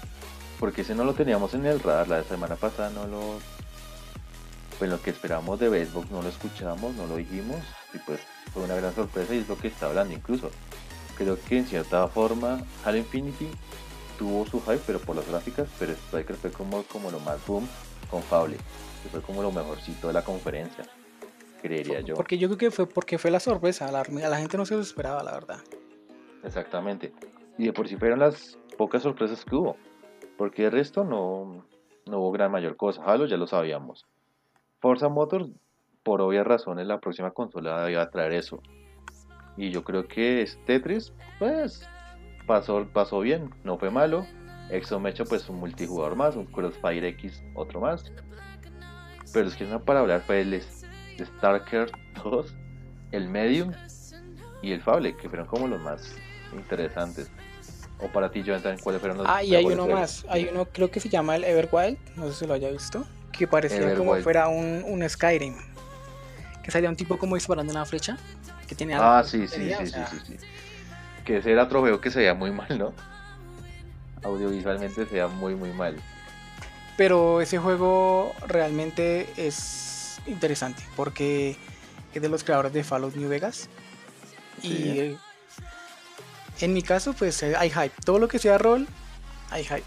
Porque ese no lo teníamos en el radar, la semana pasada no lo... Pues lo que esperamos de Xbox no lo escuchamos, no lo dijimos. Y pues fue una gran sorpresa y es lo que está hablando incluso. Creo que en cierta forma Halo Infinity tuvo su hype, pero por las gráficas, pero Striker fue como, como lo más boom con Fable, que fue como lo mejorcito de la conferencia, creería yo. Porque yo creo que fue porque fue la sorpresa, la, la gente no se lo esperaba, la verdad. Exactamente. Y de por sí fueron las pocas sorpresas que hubo, porque el resto no, no hubo gran mayor cosa. Halo ya lo sabíamos. Forza Motors, por obvias razones, la próxima consola iba a traer eso. Y yo creo que es Tetris, pues pasó, pasó bien, no fue malo. Exomecho pues un multijugador más, un Crossfire X otro más. Pero es que no para hablar fue el Starker 2, el Medium y el Fable, que fueron como los más interesantes. O para ti, Jonathan, ¿cuáles fueron los Ah, y hay uno más, hay uno creo que se llama el Everwild, no sé si lo haya visto, que parecía como fuera un, un Skyrim. Que salía un tipo como disparando una flecha, que tiene Ah, sí, sí, sí, sí, sí, que ese era otro juego que se veía muy mal, ¿no? Audiovisualmente se veía muy, muy mal. Pero ese juego realmente es interesante porque es de los creadores de Fallout New Vegas. Y eh, en mi caso, pues eh, hay hype. Todo lo que sea rol, hay hype.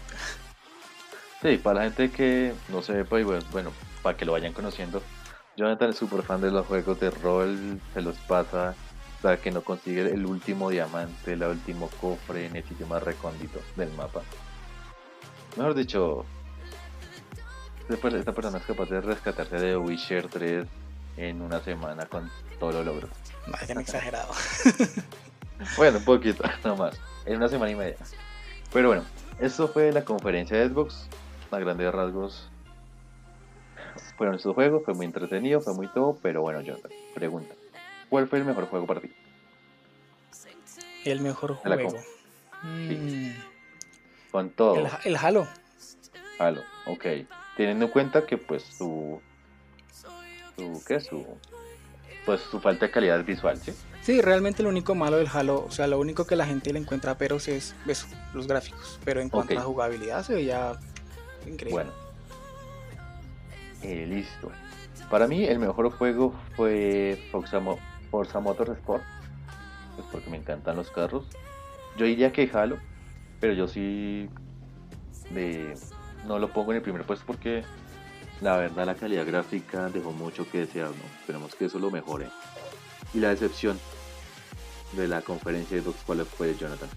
Sí, para la gente que no se pues bueno, para que lo vayan conociendo, Jonathan es súper fan de los juegos de rol, se los pasa para que no consigue el último diamante, el último cofre en el sitio más recóndito del mapa. Mejor dicho, esta persona es capaz de rescatarse de Witcher 3 en una semana con todo lo logro. Vaya exagerado. bueno, un poquito, nomás. En una semana y media. Pero bueno, esto fue la conferencia de Xbox. A grandes rasgos. Fueron estos juegos, fue muy entretenido, fue muy todo. Pero bueno, yo pregunta: ¿Cuál fue el mejor juego para ti? El mejor juego. Mm. Con todo. El, el Halo. Halo, ok. Teniendo en cuenta que pues su su, ¿qué? Su, pues su falta de calidad visual, ¿sí? Sí, realmente lo único malo del Halo, o sea, lo único que la gente le encuentra peros es eso, los gráficos. Pero en cuanto a jugabilidad se veía increíble. Bueno. Eh, listo. Para mí el mejor juego fue Forza, Forza Motorsport. Pues porque me encantan los carros. Yo diría que Halo, pero yo sí de, no lo pongo en el primer puesto porque la verdad la calidad gráfica dejó mucho que desear, ¿no? Esperemos que eso lo mejore. Y la decepción de la conferencia de Xbox, ¿cuál fue, Jonathan?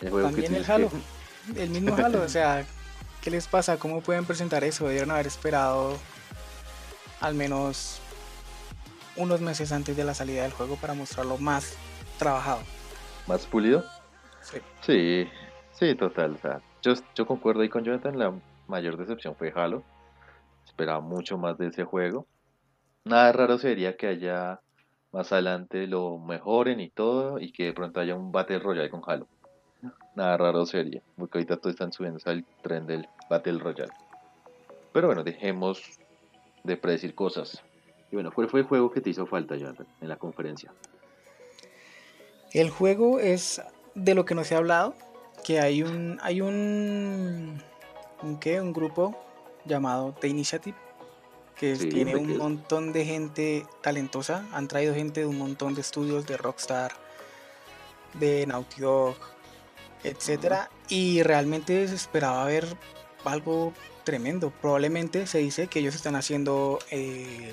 El juego También el Halo, el mismo Halo, o sea, ¿qué les pasa? ¿Cómo pueden presentar eso? Debieron haber esperado al menos unos meses antes de la salida del juego para mostrarlo más trabajado. ¿Más pulido? Sí. Sí, sí, total. O sea, yo, yo concuerdo ahí con Jonathan, la mayor decepción fue Halo esperaba mucho más de ese juego. Nada raro sería que haya más adelante lo mejoren y todo y que de pronto haya un Battle Royale con Halo. Nada raro sería, porque ahorita todos están subiendo al tren del Battle Royale. Pero bueno, dejemos de predecir cosas. Y bueno, ¿cuál fue el juego que te hizo falta, Jonathan, en la conferencia? El juego es de lo que no se ha hablado, que hay un hay un un qué, un grupo llamado The Initiative, que tiene un montón de gente talentosa. Han traído gente de un montón de estudios de Rockstar, de Naughty Dog, etcétera, y realmente se esperaba ver algo tremendo. Probablemente se dice que ellos están haciendo eh,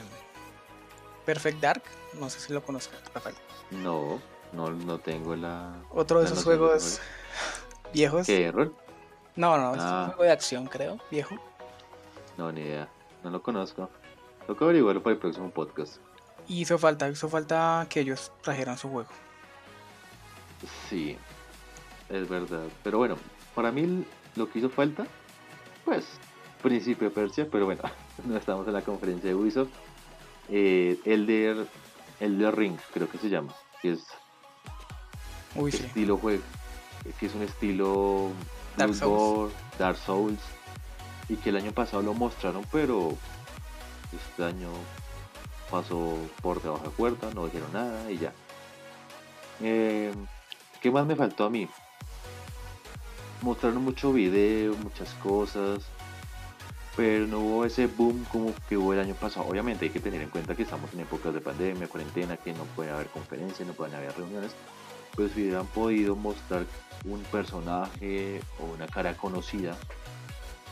Perfect Dark. No sé si lo conozco Rafael. No, no, no tengo la. Otro de esos juegos viejos. ¿Qué No, no, es un ah. juego de acción, creo, viejo. No, ni idea. No lo conozco. Tengo que averiguarlo para el próximo podcast. Y hizo falta, hizo falta que ellos trajeran su juego. Sí, es verdad. Pero bueno, para mí lo que hizo falta, pues, Principio de Persia, pero bueno, no estamos en la conferencia de Ubisoft. Eh, Elder, Elder Ring, creo que se llama, que es estilo juego, que es un estilo Dark Souls. Dark Souls y que el año pasado lo mostraron, pero este año pasó por debajo de puerta, no dijeron nada y ya. Eh, ¿Qué más me faltó a mí? Mostraron mucho video, muchas cosas, pero no hubo ese boom como que hubo el año pasado. Obviamente hay que tener en cuenta que estamos en épocas de pandemia, cuarentena, que no puede haber conferencias, no pueden haber reuniones. Pues si hubieran podido mostrar un personaje o una cara conocida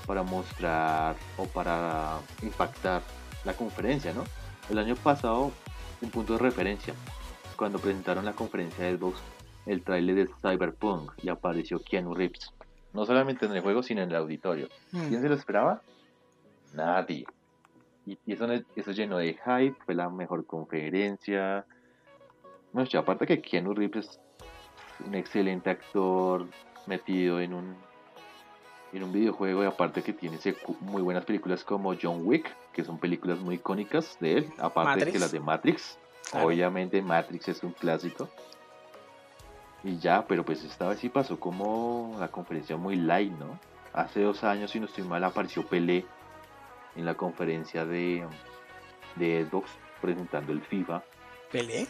para mostrar o para impactar la conferencia, ¿no? El año pasado, un punto de referencia, cuando presentaron la conferencia de Xbox, el trailer de Cyberpunk y apareció Keanu Reeves. No solamente en el juego, sino en el auditorio. Hmm. ¿Quién se lo esperaba? Nadie. Y, eso, eso llenó de hype, fue la mejor conferencia. Bueno, aparte que Keanu Reeves es un excelente actor metido en un en un videojuego y aparte que tiene muy buenas películas como John Wick, que son películas muy icónicas de él, aparte que las de Matrix. Obviamente Matrix es un clásico. Y ya, pero pues esta vez sí pasó como la conferencia muy light, ¿no? Hace dos años, si no estoy mal, apareció Pelé en la conferencia de, de Xbox presentando el FIFA. ¿Pelé?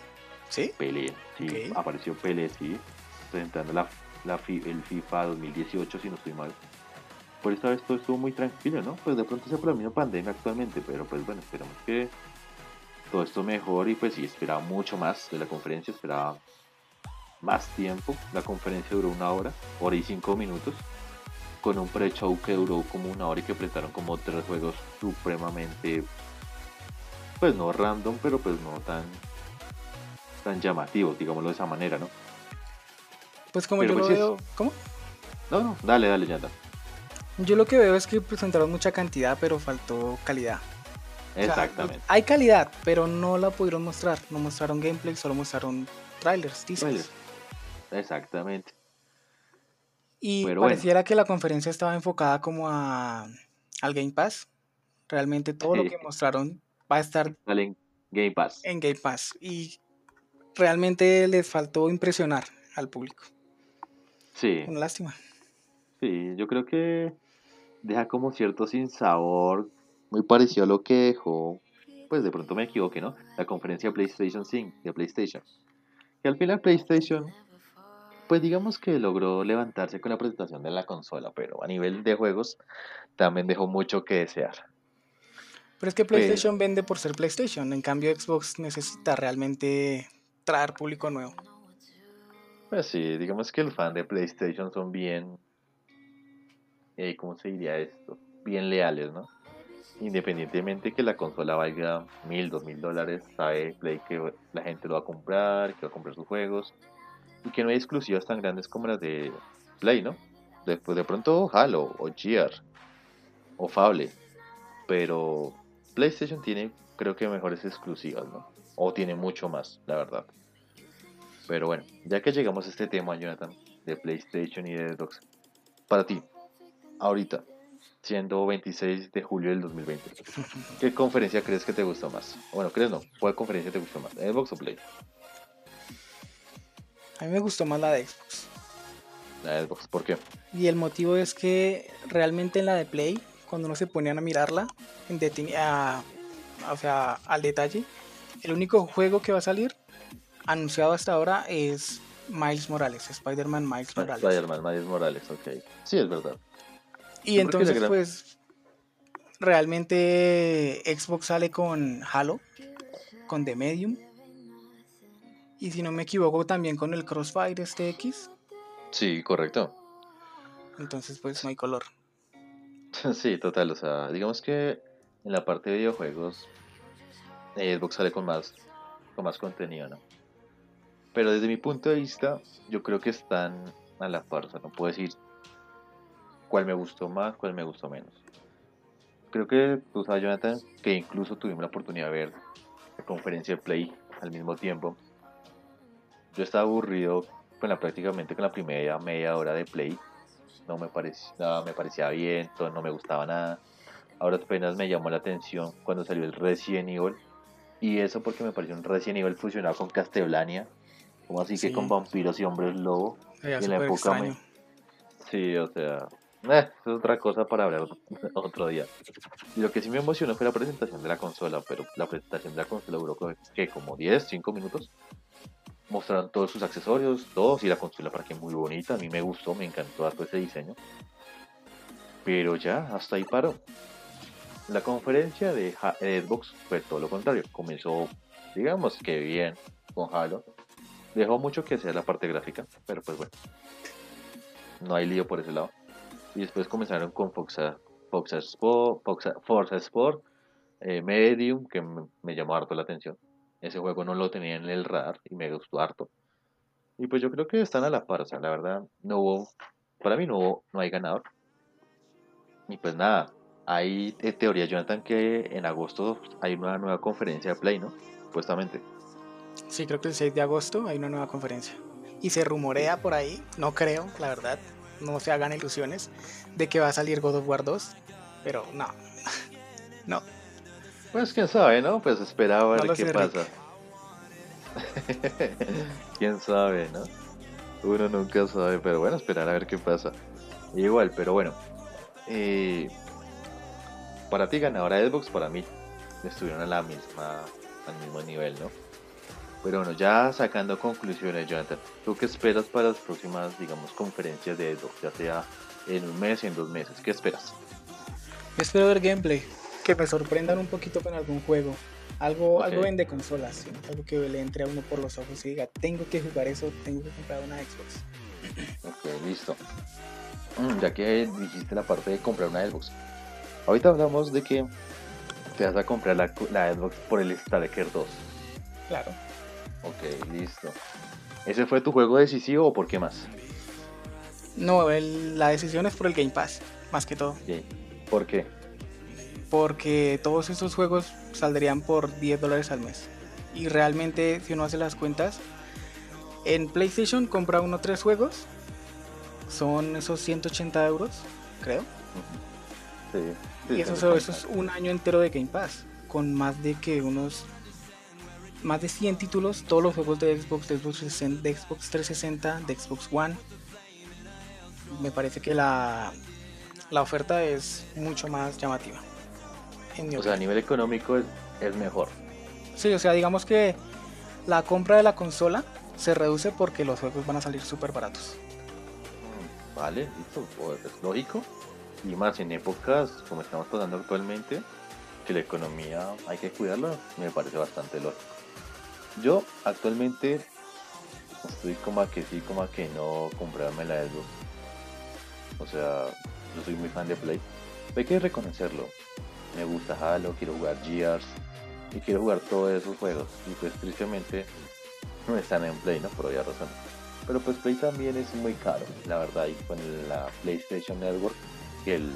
¿Sí? Pelé, sí. Apareció Pelé, sí. presentando la, la el FIFA 2018, si no estoy mal. Por esta vez todo estuvo muy tranquilo, ¿no? Pues de pronto se misma pandemia actualmente, pero pues bueno, esperamos que todo esto mejore y pues sí, esperaba mucho más de la conferencia, esperaba más tiempo. La conferencia duró una hora, hora y cinco minutos, con un pre-show que duró como una hora y que presentaron como tres juegos supremamente, pues no random, pero pues no tan, tan llamativos, digámoslo de esa manera, ¿no? Pues como yo lo pues, veo, ¿cómo? No, no, dale, dale, ya está. Yo lo que veo es que presentaron mucha cantidad, pero faltó calidad. Exactamente. hay calidad, pero no la pudieron mostrar. No mostraron gameplay, solo mostraron trailers, teasers. Exactamente. Y pareciera que la conferencia estaba enfocada como a, al Game Pass. Realmente todo lo que mostraron va a estar en Game Pass. En Game Pass. Y realmente les faltó impresionar al público. Sí. Una lástima. Sí, yo creo que deja como cierto sinsabor, muy parecido a lo que dejó, pues de pronto me equivoqué, ¿no? La conferencia PlayStation 5 de PlayStation. Que al final PlayStation, pues digamos que logró levantarse con la presentación de la consola, pero a nivel de juegos también dejó mucho que desear. Pero es que PlayStation vende por ser PlayStation, en cambio Xbox necesita realmente traer público nuevo. Pues sí, digamos que el fan de PlayStation son bien eh, ¿cómo se diría esto? Bien leales, ¿no? Independientemente que la consola valga mil, dos mil dólares, sabe Play que la gente lo va a comprar, que va a comprar sus juegos y que no hay exclusivas tan grandes como las de Play, ¿no? Después de pronto Halo o Gear o Fable, pero PlayStation tiene creo que mejores exclusivas, ¿no? O tiene mucho más, la verdad. Pero bueno, ya que llegamos a este tema, Jonathan, de PlayStation y de Xbox, para ti, ahorita, siendo 26 de julio del 2020. ¿Qué conferencia crees que te gustó más? Bueno, ¿crees no? ¿Cuál conferencia te gustó más? ¿Xbox o Play? A mí me gustó más la de Xbox. La de Xbox, ¿por qué? Y el motivo es que realmente en la de Play, cuando uno se ponían a mirarla, en o sea, al detalle, el único juego que va a salir anunciado hasta ahora es Miles Morales, Spider-Man Miles Morales. Spider-Man Miles Morales, ok. Sí, es verdad. Y entonces, pues, realmente Xbox sale con Halo, con The Medium. Y si no me equivoco, también con el Crossfire este X. Sí, correcto. Entonces, pues, no hay color. Sí, total. O sea, digamos que en la parte de videojuegos, Xbox sale con más, con más contenido, ¿no? Pero desde mi punto de vista, yo creo que están a la par. O sea, no puedo decir cuál me gustó más, cuál me gustó menos. Creo que tú sabes, Jonathan, que incluso tuvimos la oportunidad de ver la conferencia de Play al mismo tiempo. Yo estaba aburrido con la, prácticamente con la primera media hora de Play. No me parecía, me parecía bien, todo, no me gustaba nada. Ahora apenas me llamó la atención cuando salió el Resident Evil. Y eso porque me pareció un Resident Evil fusionado con Castlevania. Como así que con vampiros y hombres lobo. en la época Sí, o sea, eh, es otra cosa para hablar otro día. Y lo que sí me emocionó fue la presentación de la consola, pero la presentación de la consola duró que como 10, 5 minutos. Mostraron todos sus accesorios, todos, y la consola para que muy bonita, a mí me gustó, me encantó todo ese diseño. Pero ya, hasta ahí paró. La conferencia de Xbox fue todo lo contrario, comenzó, digamos que bien, con Halo. Dejó mucho que sea la parte gráfica, pero pues bueno, no hay lío por ese lado. Y después comenzaron con Sport, Forza Sport, eh, Medium, que me, llamó harto la atención. Ese juego no lo tenía en el radar y me gustó harto. Y pues yo creo que están a la par, o sea, la verdad, no hubo, para mí no, no hay ganador. Y pues nada, hay teoría, Jonathan, que en agosto hay una nueva conferencia de Play, ¿no? Supuestamente. Sí, creo que el 6 de agosto hay una nueva conferencia. Y se rumorea por ahí, no creo, la verdad, no se hagan ilusiones de que va a salir God of War 2, pero no, no. Pues quién sabe, ¿no? Pues espera a ver qué pasa. quién sabe, ¿no? Uno nunca sabe, pero bueno, esperar a ver qué pasa. Igual, pero bueno. Eh, para ti ganadora de Xbox, para mí estuvieron a la misma, al mismo nivel, ¿no? Pero bueno, ya sacando conclusiones, Jonathan, ¿tú qué esperas para las próximas, digamos, conferencias de Xbox? Ya sea en un mes y en dos meses. ¿Qué esperas? Espero ver gameplay, que me sorprendan un poquito con algún juego. Algo, algo de consolas, algo que le entre a uno por los ojos y diga, tengo que jugar eso, tengo que comprar una Xbox. Ok, listo. Mm, ya que dijiste la parte de comprar una Xbox. Ahorita hablamos de que te vas a comprar la, la Xbox por el Stalker 2. Claro. Ok, listo. ¿Ese fue tu juego decisivo o por qué más? No, la decisión es por el Game Pass, más que todo. ¿Por qué? Porque todos esos juegos saldrían por 10 dólares al mes. Y realmente, si uno hace las cuentas, en PlayStation compra uno tres juegos. Son esos 180 euros, creo. Sí. y eso, eso es un año entero de Game Pass. Con más de que unos más de 100 títulos, todos los juegos de Xbox, de Xbox, de Xbox 360, de Xbox One. Me parece que la, la oferta es mucho más llamativa. O sea, a nivel económico es, mejor. Sí, o sea, digamos que la compra de la consola se reduce porque los juegos van a salir súper baratos. Mm, vale, listo, pues, es lógico. Y más en épocas como estamos pasando actualmente, que la economía hay que cuidarla, me parece bastante lógico. Yo actualmente estoy como a que sí, como a que no comprarme la Xbox. O sea, yo soy muy fan de Play. Hay que reconocerlo. Me gusta Halo, quiero jugar Gears y quiero jugar todos esos juegos. Y pues tristemente no están en Play, ¿no? Por obvias razón. Pero pues Play también es muy caro, la verdad. Y con la PlayStation Network, que, el,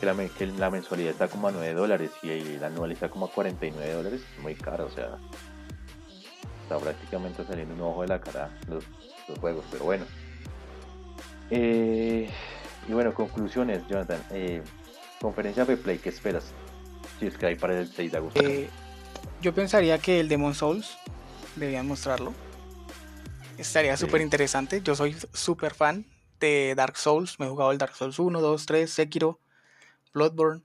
que, la, mensualidad está como a 9 dólares y la anual está como a 49 dólares, es muy caro. O sea, prácticamente saliendo un ojo de la cara los, juegos, pero bueno. Eh, y bueno, conclusiones, Jonathan. Eh, conferencia de Play, ¿qué esperas? Si es que hay para el 6 de agosto. Eh, yo pensaría que el Demon Souls debían mostrarlo. Estaría súper interesante. Yo soy súper fan de Dark Souls. Me he jugado el Dark Souls 1, 2, 3, Sekiro, Bloodborne.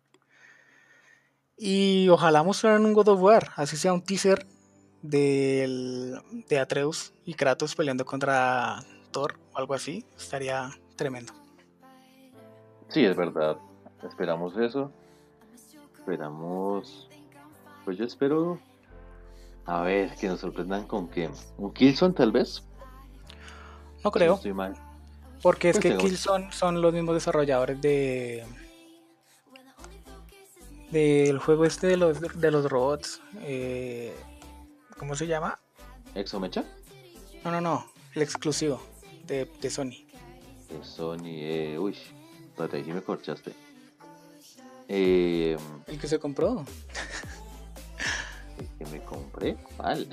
Y ojalá mostraran un God of War, así sea un teaser del, de Atreus y Kratos peleando contra Thor o algo así, estaría tremendo. Sí, es verdad. Esperamos eso. Esperamos. Pues yo espero. A ver, que nos sorprendan con que. ¿Un Killzone tal vez? No creo. Porque es pues que Killzone son los mismos desarrolladores de. Del juego este de los, de los robots. Eh, ¿Cómo se llama? ¿Exomecha? No, no, no. El exclusivo de, de Sony. De Sony, eh, uy, espérate, ahí me corchaste. Eh, el que se compró. el que me compré, ¿cuál?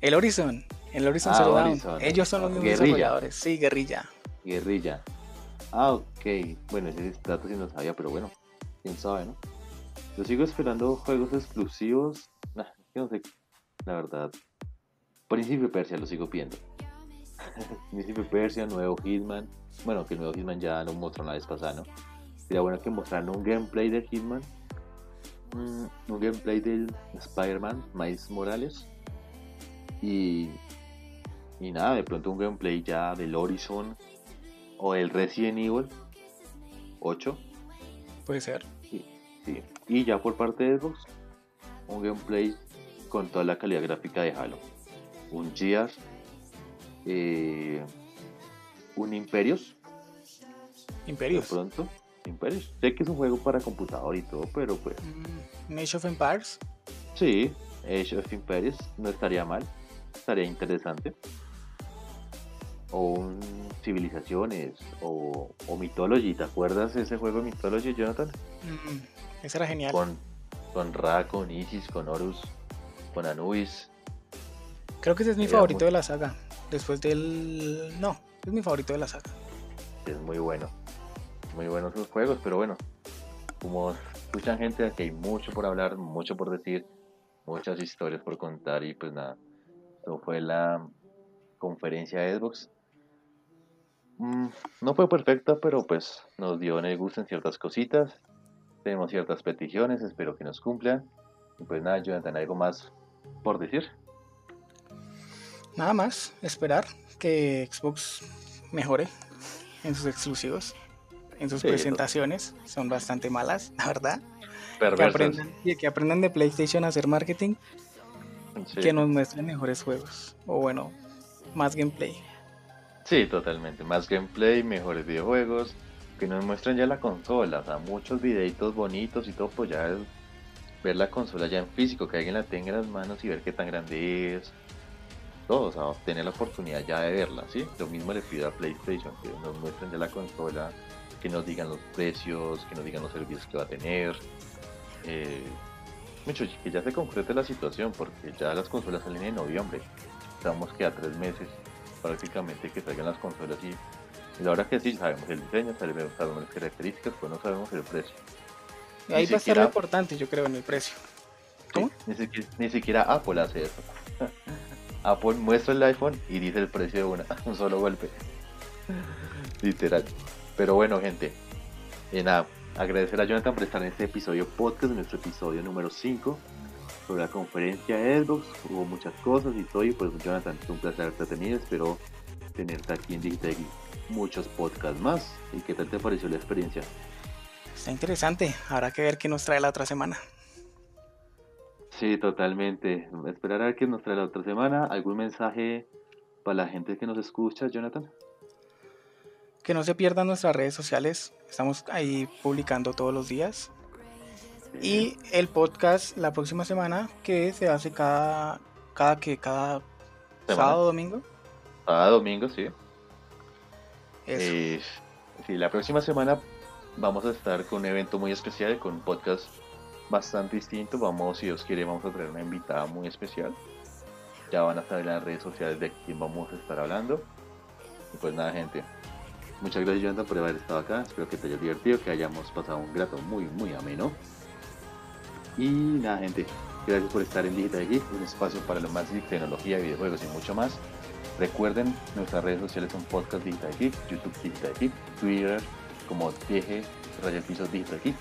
El Horizon. El Horizon ah, Zero Ellos son los mismos desarrolladores. Sí, guerrilla. Guerrilla. Ah, ok. Bueno, ese dato sí no sabía, pero bueno, quién sabe, ¿no? Yo sigo esperando juegos exclusivos. Nah, no sé la verdad. Príncipe Persia lo sigo viendo. Príncipe Persia, nuevo Hitman. Bueno, que el nuevo Hitman ya lo mostró la vez pasada, ¿no? Sería bueno que mostraran un gameplay de Hitman. Mm, un gameplay del Spider-Man, Miles Morales. Y, y nada, de pronto un gameplay ya del Horizon o el Resident Evil 8. Puede ser. Sí, sí. Y ya por parte de Xbox, un gameplay con toda la calidad gráfica de Halo. Un Gears, eh, un Imperios. Imperios. De pronto, Imperios. Sé que es un juego para computador y todo, pero pues. Mm, Age of Empires. Sí, Age of Empires no estaría mal, estaría interesante. O un Civilizaciones, o, o Mythology, ¿te acuerdas de ese juego Mythology, Jonathan? Mm, ese era genial. Con, con Ra, con Isis, con Horus con Anubis. Creo que ese es mi favorito de la saga. Después del. No, es mi favorito de la saga. Es muy bueno. Muy buenos sus juegos, pero bueno. Como escuchan gente, aquí hay mucho por hablar, mucho por decir, muchas historias por contar y pues nada. Esto fue la conferencia de Xbox. Mm, no fue perfecta, pero pues nos dio en el gusto en ciertas cositas. Tenemos ciertas peticiones, espero que nos cumplan. Y pues nada, Jonathan, algo más por decir. nada más, esperar que Xbox mejore en sus exclusivos, en sus presentaciones. Son bastante malas, la verdad. Que aprendan, que aprendan de PlayStation a hacer marketing. Que nos muestren mejores juegos. O bueno, más gameplay. Sí, totalmente. Más gameplay, mejores videojuegos. Que nos muestren ya la consola. O sea, muchos videitos bonitos y todo, pues ya ver la consola ya en físico. Que alguien la tenga en las manos y ver qué tan grande es todos a tener la oportunidad ya de verla, ¿sí? Lo mismo le pido a PlayStation, que nos muestren ya la consola, que nos digan los precios, que nos digan los servicios que va a tener. Eh, mucho, que ya se concrete la situación, porque ya las consolas salen en noviembre. Estamos que a tres meses prácticamente que salgan las consolas y, la verdad que sí, sabemos el diseño, sabemos las características, pero no sabemos el precio. Ahí va a ser lo importante, yo creo, en el precio. ¿Cómo? ni siquiera Apple hace eso. Apple muestra el iPhone y dice el precio de una, un solo golpe. Literal. Pero bueno, gente. Y nada, agradecer a Jonathan por estar en este episodio podcast, nuestro episodio número 5 sobre la conferencia Xbox. Hubo muchas cosas y todo. Y pues, Jonathan, es un placer haberte tenido. Espero tenerte aquí en Digital muchos podcasts más. ¿Y qué tal te pareció la experiencia? Está interesante. Habrá que ver qué nos trae la otra semana. Sí, totalmente. Esperar a ver qué nos trae la otra semana. ¿Algún mensaje para la gente que nos escucha, Jonathan? Que no se pierdan nuestras redes sociales. Estamos ahí publicando todos los días. Y el podcast la próxima semana que se hace cada cada que cada sábado domingo. Cada domingo, sí. Eh, sí, la próxima semana vamos a estar con un evento muy especial, con un podcast bastante distinto. Vamos, si Dios quiere, vamos a traer una invitada muy especial. Ya van a saber en las redes sociales de quién vamos a estar hablando. Y pues nada, gente. Muchas gracias, Jonathan, por haber estado acá. Espero que te hayas divertido, que hayamos pasado un grato muy, muy ameno. Y nada, gente. Gracias por estar en Digital Geek, un espacio para lo más de tecnología, videojuegos y mucho más. Recuerden, nuestras redes sociales son Podcast Digital Geek, YouTube Digital Geek, Twitter como TG Raya Pisos Digital Geek.